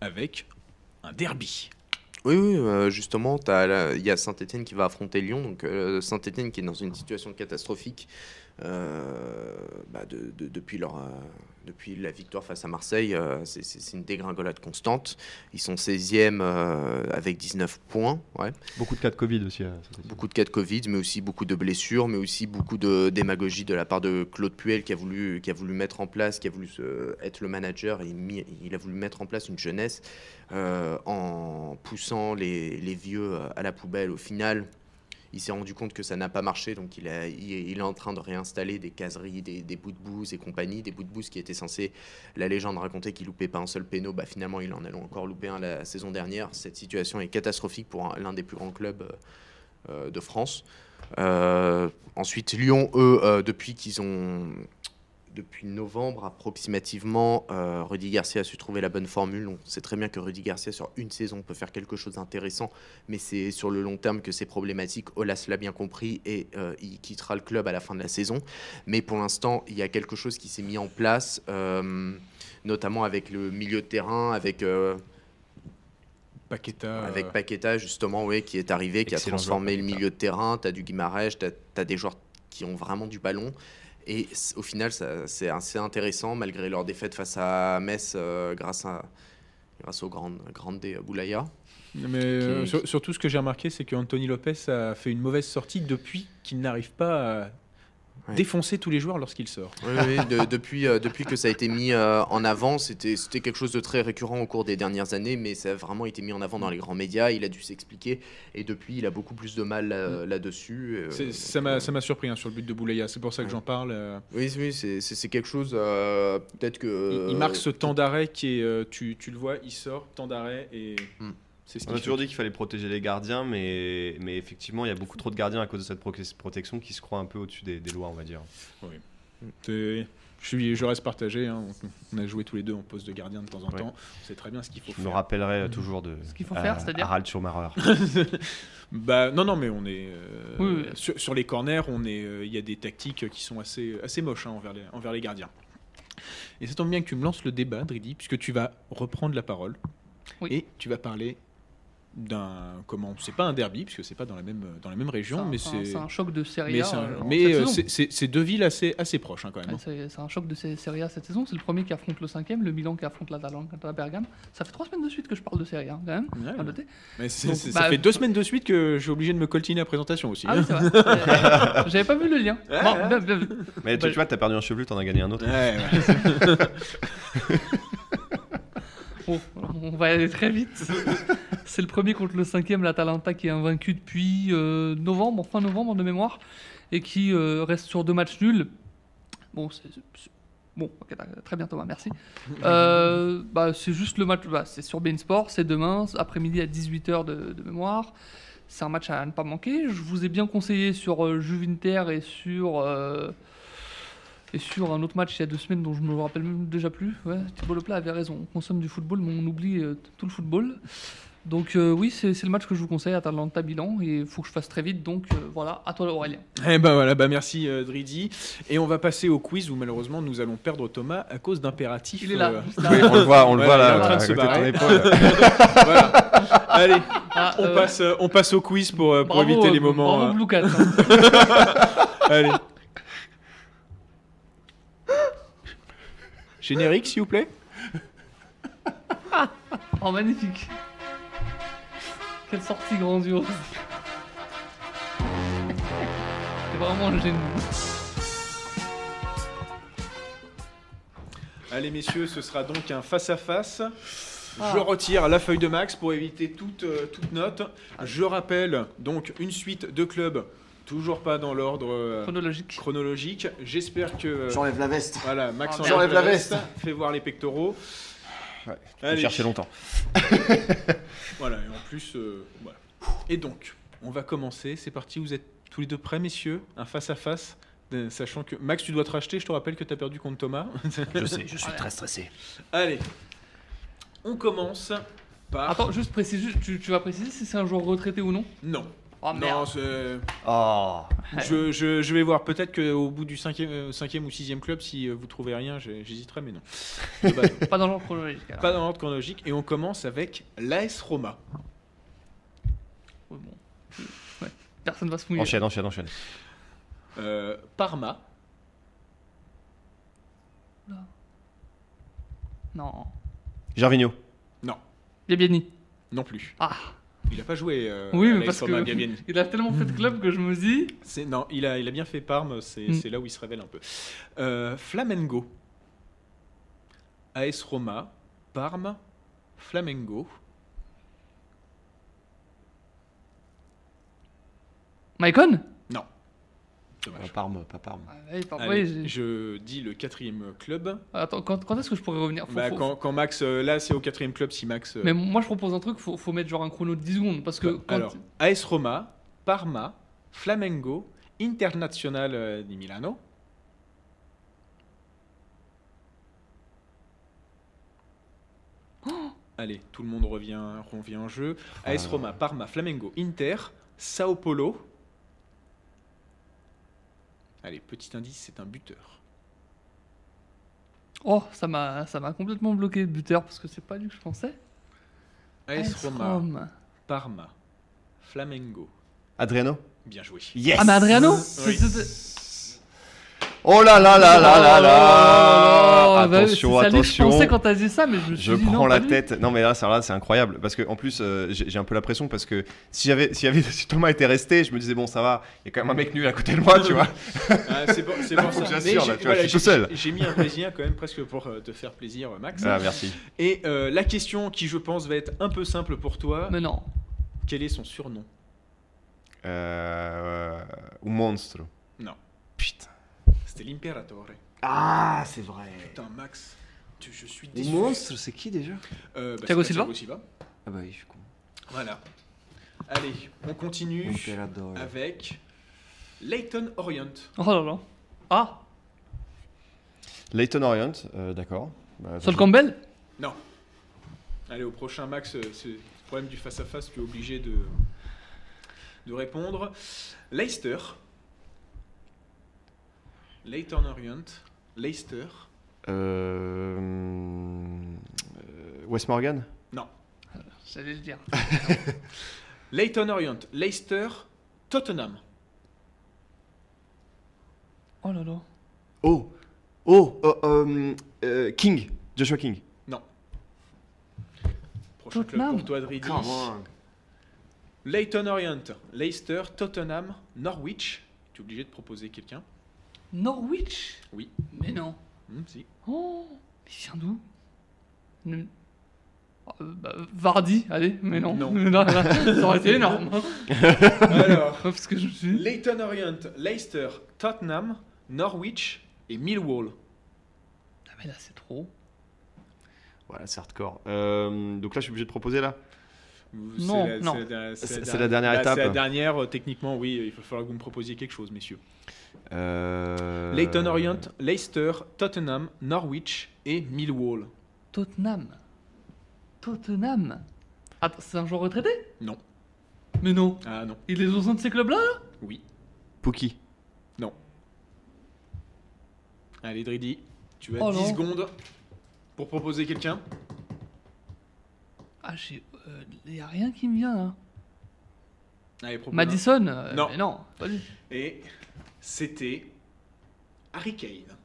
avec un derby. Oui, oui, euh, justement, il y a Saint-Etienne qui va affronter Lyon. Donc Saint-Etienne qui est dans une situation catastrophique euh, bah, de- de- depuis, leur, euh, depuis la victoire face à Marseille. euh, c'est- une dégringolade constante. Ils sont 16e euh, avec 19 points. Ouais. Beaucoup de cas de Covid aussi. Saint-Étienne. Beaucoup de cas de Covid, mais aussi beaucoup de blessures, mais aussi beaucoup de démagogie de la part de Claude Puel qui a voulu, qui a voulu mettre en place, qui a voulu être le manager. Et il a voulu mettre en place une jeunesse euh, en poussant les, les vieux à la poubelle. Au final, il s'est rendu compte que ça n'a pas marché, donc il, est- en train de réinstaller des caseries, des, bouts de bouse et compagnie. Des bouts de bouse qui étaient censés, la légende racontait qu'il loupait pas un seul péno. Bah, finalement, il en a encore loupé un la saison dernière. Cette situation est catastrophique pour un- l'un des plus grands clubs euh, de France. Euh, ensuite, Lyon, eux, euh, depuis qu'ils ont. Depuis novembre approximativement, euh, Rudy Garcia a su trouver la bonne formule. On sait très bien que Rudy Garcia, sur une saison, peut faire quelque chose d'intéressant, mais c'est sur le long terme que c'est problématique. Olas l'a bien compris et euh, il quittera le club à la fin de la saison. Mais pour l'instant, il y a quelque chose qui s'est mis en place, euh, notamment avec le milieu de terrain, avec. Paqueta. avec Paqueta, justement, oui, qui est arrivé, qui a transformé le milieu de terrain. Tu as du Guimarães, tu as, des joueurs qui ont vraiment du ballon. Et au final, c'est assez intéressant, malgré leur défaite face à Metz, euh, grâce, à, grâce au grand, Boulaya. Mais euh, qui- sur- surtout, ce que j'ai remarqué, c'est qu'Anthony Lopez a fait une mauvaise sortie depuis qu'il n'arrive pas à Ouais. défoncer tous les joueurs lorsqu'il sort. Oui, oui, de- [LAUGHS] depuis, euh, depuis que ça a été mis euh, en avant, c'était quelque chose de très récurrent au cours des dernières années, mais ça a vraiment été mis en avant dans les grands médias. Il a dû s'expliquer, et depuis, il a beaucoup plus de mal là-dessus. euh, C'est- donc, ça m'a surpris hein, sur le but de Boulaya. C'est pour ça que j'en parle. euh. Oui, oui, c'est- quelque chose, euh, peut-être que... il, il marque ce temps d'arrêt qui est. euh, tu, tu le vois, il sort, temps d'arrêt et. Hmm. Ce On a toujours dit qu'il fallait protéger les gardiens, mais, mais effectivement, il y a beaucoup trop de gardiens à cause de cette pro- protection qui se croient un peu au-dessus des, des lois, on va dire. C'est- Je, suis, je reste partagé. hein. On a joué tous les deux en poste de gardien de temps en Ouais. temps. On sait très bien ce qu'il faut Je me faire. rappellerai toujours de. Ce qu'il faut euh, faire, c'est-à-dire Harald Schumacher. [LAUGHS] Bah non non mais on est euh, Oui, oui. Sur, sur les corners on est euh, il y a des tactiques qui sont assez assez moches hein, envers les envers les gardiens. Et ça tombe bien que tu me lances le débat Dridi puisque tu vas reprendre la parole Oui. et tu vas parler d'un comment c'est pas un derby puisque c'est pas dans la même dans la même région un- mais c'est un- c'est c'est un choc de Serie mais A. euh, mais, euh, c'est- deux villes assez assez proches hein, quand même. Ouais. C'est un choc de Serie A cette saison. C'est le premier qui affronte le cinquième, le Milan qui affronte l'Atalanta à Bergame. Ça fait trois semaines de suite que je parle de Serie A, quand même. Ouais, à noter. mais Donc, c'est- bah, ça fait deux semaines de suite que j'ai obligé de me coltiner la présentation aussi. Ah hein. oui, [LAUGHS] J'avais pas vu le lien. Bon, bien vu. Mais tu, Bah, tu vois, t'as perdu un chevelu, t'en as gagné un autre. Ouais, ouais. [LAUGHS] Bon, on va aller très vite. [LAUGHS] C'est le premier contre le cinquième, l'Atalanta, qui est invaincu depuis euh, novembre, fin novembre de mémoire, et qui euh, reste sur deux matchs nuls. Bon, c'est c'est- bon, ok, d'accord, très bien Thomas, merci. [LAUGHS] Euh, bah, c'est juste le match, bah, c'est sur Bein Sport, c'est demain, après-midi à 18h de, de mémoire. C'est un match à ne pas manquer. Je vous ai bien conseillé sur euh, Juvinter et sur euh, et sur un autre match il y a deux semaines dont je me rappelle même déjà plus. Ouais, Thibault Leplat avait raison. On consomme du football, mais on oublie tout le football. Donc euh, oui, c'est le match que je vous conseille, Atalanta bilan, et il faut que je fasse très vite. Donc euh, voilà, à toi Aurélien. Eh ben voilà, bah merci euh, Dridi. Et on va passer au quiz où malheureusement nous allons perdre Thomas à cause d'impératifs. Il est là. euh, juste là. Oui, on le voit, on le voit là, en train de à se côté de ton épaule. [LAUGHS] voilà. Allez, Ah, on, euh, passe, on passe au quiz pour, pour bravo, éviter les moments. Bravo euh, Blue Cat, hein. [LAUGHS] Allez. [LAUGHS] Générique s'il vous plaît. Oh magnifique. Quelle sortie grandiose. C'est vraiment un génie. Allez messieurs, ce sera donc un face-à-face. Ah. Je retire la feuille de max pour éviter toute, euh, toute note. Je rappelle donc une suite de clubs Toujours pas dans l'ordre euh, Chronologique. chronologique. J'espère que. euh, J'enlève la veste. Voilà, Max Ah, enlève j'enlève la Fais voir les pectoraux. Ouais, Allez. J'ai cherché longtemps. [LAUGHS] Voilà, et en plus, euh, voilà. Et donc, on va commencer. C'est parti. Vous êtes tous les deux prêts, messieurs Un face à face. euh, Sachant que Max, tu dois te racheter. Je te rappelle que tu as perdu contre Thomas. [LAUGHS] Je sais, je suis très stressé. Allez, on commence par. Attends, juste précise, tu, tu vas préciser si c'est un joueur retraité ou non? Non. Oh non, merde. c'est- Oh [LAUGHS] je, je- je vais voir. Peut-être qu'au bout du cinquième, euh, cinquième ou sixième club, si euh, vous trouvez rien, j'hésiterai, mais non. [LAUGHS] Non. Pas dans l'ordre chronologique. alors. Pas dans l'ordre chronologique. Et on commence avec l'AS Roma. Ouais, bon. Ouais. Personne va se mouiller. Enchaîne, enchaîne, enchaîne. Euh, Parma. Non. Gervinho. Non, Biabiani. non plus. Ah. Il a pas joué. euh, Oui, mais parce que il a tellement fait de club que je me dis. C'est non, il a, il a bien fait Parme. C'est Mm. là où il se révèle un peu. Euh, Flamengo. AS Roma, Parme, Flamengo. Maicon? Dommage. Parme, pas Parme. ah, Allez, je dis le quatrième club. Attends, quand, quand est-ce que je pourrais revenir? Faut- Bah, faut- quand, quand Max, euh, là c'est au quatrième club si Max. euh, Mais moi je propose un truc, faut, faut mettre genre un chrono de 10 secondes parce que bah, quand- alors, AS Roma, Parma, Flamengo, Internazionale euh, di Milano. Allez, tout le monde revient, revient en jeu. AS Roma, Parma, Flamengo, Inter, Sao Paulo. Allez, petit indice, c'est un buteur. Oh, ça m'a ça m'a complètement bloqué le buteur parce que c'est pas lui que je pensais. AS AS Roma, Rome. Parma, Flamengo. Adriano? Bien joué. Yes Ah mais Adriano? Oui. C'est- c'est- Oh là là là là là là Oh, bah, Attention, que je attention pensais quand t'as dit ça, mais je me suis Je dit prends non, la tête. Non, mais là, c'est là, c'est incroyable. Parce que en plus, euh, j'ai un peu la pression parce que si j'avais, si, j'avais- [LAUGHS] si Thomas était resté, je me disais bon, ça va. Il y a quand même un mec nul à côté de moi, tu vois. Ah, c'est pour, [LAUGHS] ça. je suis tout seul. J'ai mis un brésilien quand même presque pour euh, te faire plaisir, Max. Ah, merci. Et euh, la question qui, je pense, va être un peu simple pour toi. Mais non. Quel est son surnom? Euh, un monstro. Non. Putain. C'était l'Imperatore. Ah, c'est vrai. Putain, Max, tu- je suis Le déçu. monstre, c'est qui déjà Euh, bah, Thiago c'est Silva Thiago Ah bah oui, je suis con. Voilà. Allez, on continue Imperador. avec Leighton Orient. Oh là là. Ah, Leighton Orient, euh, d'accord. Bah, Sol vas-y. Campbell? Non. Allez, au prochain, Max, euh, c'est le problème du face-à-face, tu es obligé de, de répondre. Leicester. Leighton Orient. Leicester. Euh, euh, Wes Morgan? J'allais le dire. [LAUGHS] Leighton Orient. Leicester. Tottenham. Oh là là. Oh Oh euh, euh, euh, King Joshua King. Prochain Tottenham. club pour toi, Dridi. Come on. Leighton Orient. Leicester. Tottenham. Norwich. Tu es obligé de proposer quelqu'un. Norwich Oui. Mais non. Hmm, si. Oh, mais il vient d'où Ne- Euh, bah, Vardy, allez, mais non. Non. [LAUGHS] Là, là, ça aurait été énorme. hein. [LAUGHS] Alors. [LAUGHS] Parce que je me suis. Leighton Orient, Leicester, Tottenham, Norwich et Millwall. Ah, mais là, c'est trop. Voilà, c'est hardcore. Euh, donc là, je suis obligé de proposer là? Non, la- non. la C'est- la c'est la dernière bah, étape. C'est la dernière, euh, techniquement, oui, il va falloir que vous me proposiez quelque chose, messieurs. Euh... Leighton Orient, Leicester, Tottenham, Norwich et Millwall. Tottenham. Tottenham. Attends, c'est un joueur retraité? Non. Mais non. Ah non. Il est au sein de ces clubs-là là? Oui. Pookie. Allez, Dridi, tu as Oh 10 non. secondes pour proposer quelqu'un. Ah, j'ai. Il a rien qui me vient là. Allez, propose un. Madison euh, Non. Mais non, pas lui. Et c'était Harry Kane.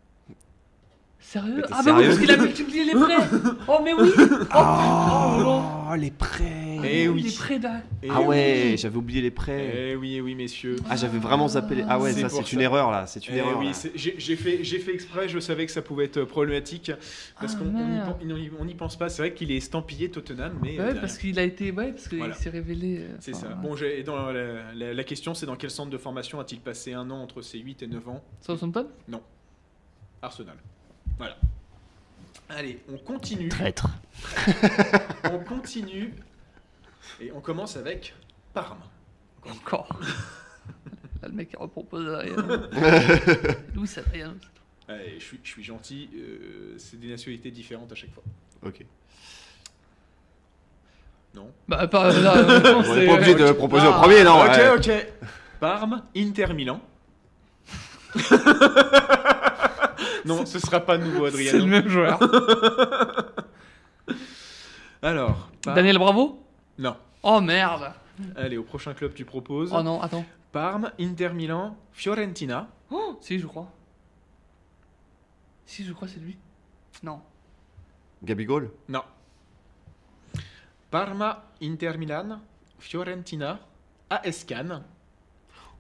Sérieux? Ah, bah oui, parce qu'il a multiplié les prêts. [LAUGHS] Oh, mais oui. Oh, oh, non. Oh, les prêts, Eh oui. Les prêts d'un. Eh Ah oui. ouais, j'avais oublié les prêts. Eh oui, eh oui, messieurs. Ah, j'avais vraiment zappé les. Ah ouais, C'est ça c'est une ça. erreur là, c'est une Eh erreur. oui, j'ai fait, j'ai fait exprès, je savais que ça pouvait être problématique parce Ah, qu'on n'y pense pas. C'est vrai qu'il est estampillé Tottenham, mais euh, Ouais, parce qu'il a été. Ouais, parce qu'il Voilà. s'est révélé. euh, c'est ça. Bon, j'ai- et dans la, la- la question, c'est dans quel centre de formation a-t-il passé un an entre ses 8 et 9 ans? Southampton? Arsenal. Voilà. Allez, on continue. Traître. [LAUGHS] On continue. Et on commence avec Parme. Encore. [LAUGHS] Là, le mec il repropose derrière. Louis Adriano. Allez, je suis, je suis gentil. euh, c'est des nationalités différentes à chaque fois. Ok. Non Bah, pas, là, [LAUGHS] euh, non, On c'est- est pas obligé de proposer Ah, au premier, non ok, ouais. ok. Parme, Inter Milan. [LAUGHS] non, ce sera pas nouveau, C'est le même joueur. Alors, Par- Daniel Bravo Non. Oh merde Allez, au prochain club, tu proposes. Oh non, attends. Parme, Inter Milan, Fiorentina. Oh, si, je crois. Si, je crois, c'est lui. Non. Gabigol Non. Parma, Inter Milan, Fiorentina, AS Cannes.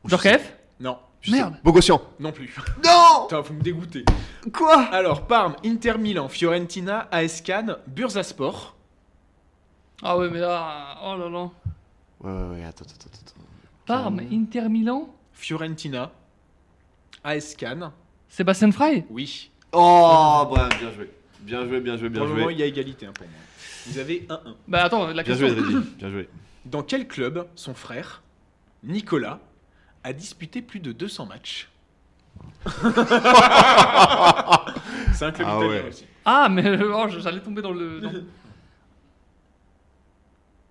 Djorkaeff Non, Je sais- Merde. Bogossian non plus. Non [LAUGHS] Putain, vous me dégoûtez. Quoi? Alors, Parme, Inter Milan, Fiorentina, AS Cannes, Bursaspor. Ah ouais, mais là. Oh là là. Ouais, ouais, ouais, attends, attends, attends. attends. Parme, Inter Milan, Fiorentina, AS Cannes. Sébastien Frey Oui. Oh, bah, bien joué. Bien joué, bien joué, bien pour le moment, joué. il y a égalité hein, pour moi. Vous avez 1-1. Bah attends, la Bien question. joué, [LAUGHS] bien joué. Dans quel club son frère, Nicolas, a disputé plus de 200 matchs [LAUGHS] C'est un club Ah italien ouais. aussi. Ah, mais [LAUGHS] oh, j'allais tomber dans le. dans-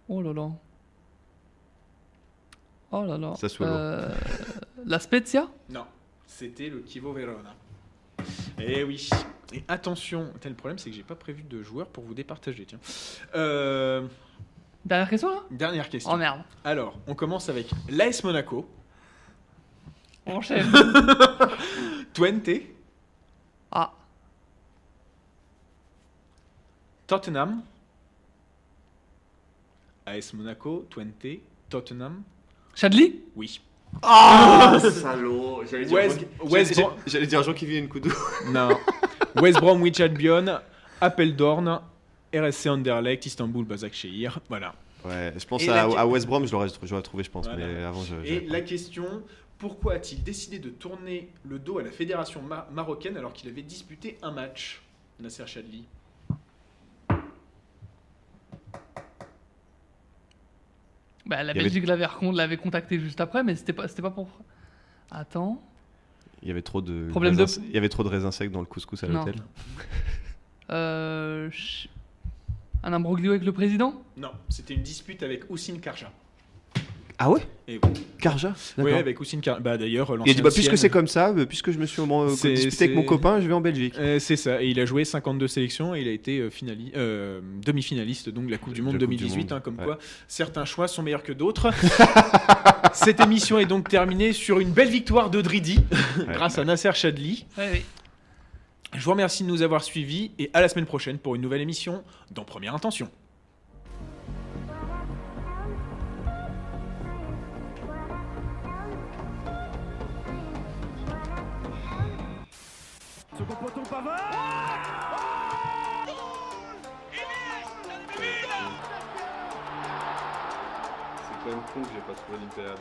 Oh là là. Oh là là. Sassuolo. Euh, la Spezia? Non, c'était le Chievo Verona. Eh oui. Et attention, tel le problème, c'est que j'ai pas prévu de joueurs pour vous départager. Tiens. Euh, Dernière question là? dernière question. Oh merde. Alors, on commence avec l'AS Monaco, On enchaîne. [LAUGHS] Twente, ah. Tottenham. AS Monaco, Twente, Tottenham. Chadli Oui. Ah, salaud J'allais dire, West- Jean- West j'allais- Brom- j'allais dire Jean-Kevin Nkoudou. Non. West Bromwich Albion, Apeldoorn, RSC Anderlecht, Istanbul, Basaksehir. Voilà. Ouais, je pense à, la- à West Brom, je l'aurais trouvé, je pense. Voilà. Mais avant, je. Et la question, pourquoi a-t-il décidé de tourner le dos à la fédération ma- marocaine alors qu'il avait disputé un match Nasser Chadli? Bah la Il y avait- Belgique l'avait recon- l'avait contacté juste après, mais c'était pas, c'était pas pour. Attends. Il y avait trop de. Problème raisins- de- Il y avait trop de raisins secs dans le couscous à Non. l'hôtel. [LAUGHS] Euh. ch- Un imbroglio avec le président? Non, c'était une dispute avec Oussine Karja. Ah ouais Et oui, Karja Oui, D'accord. avec Oussine Karja. Bah d'ailleurs, Il a dit bah, puisque c'est comme ça, euh, puisque je me suis euh, disputé avec mon copain, je vais en Belgique. Euh, c'est ça, et il a joué 52 sélections et il a été finali- euh, demi-finaliste donc de la Coupe du De Monde la Coupe du 2018, Monde, hein, comme ouais. quoi certains choix sont meilleurs que d'autres. [LAUGHS] Cette émission est donc terminée sur une belle victoire de Dridi [LAUGHS] grâce à Nasser Chadli. Ouais. Je vous remercie de nous avoir suivis et à la semaine prochaine pour une nouvelle émission dans Première Intention. Second poteau Pavard C'est quand même con que j'ai pas trouvé l'Impérial.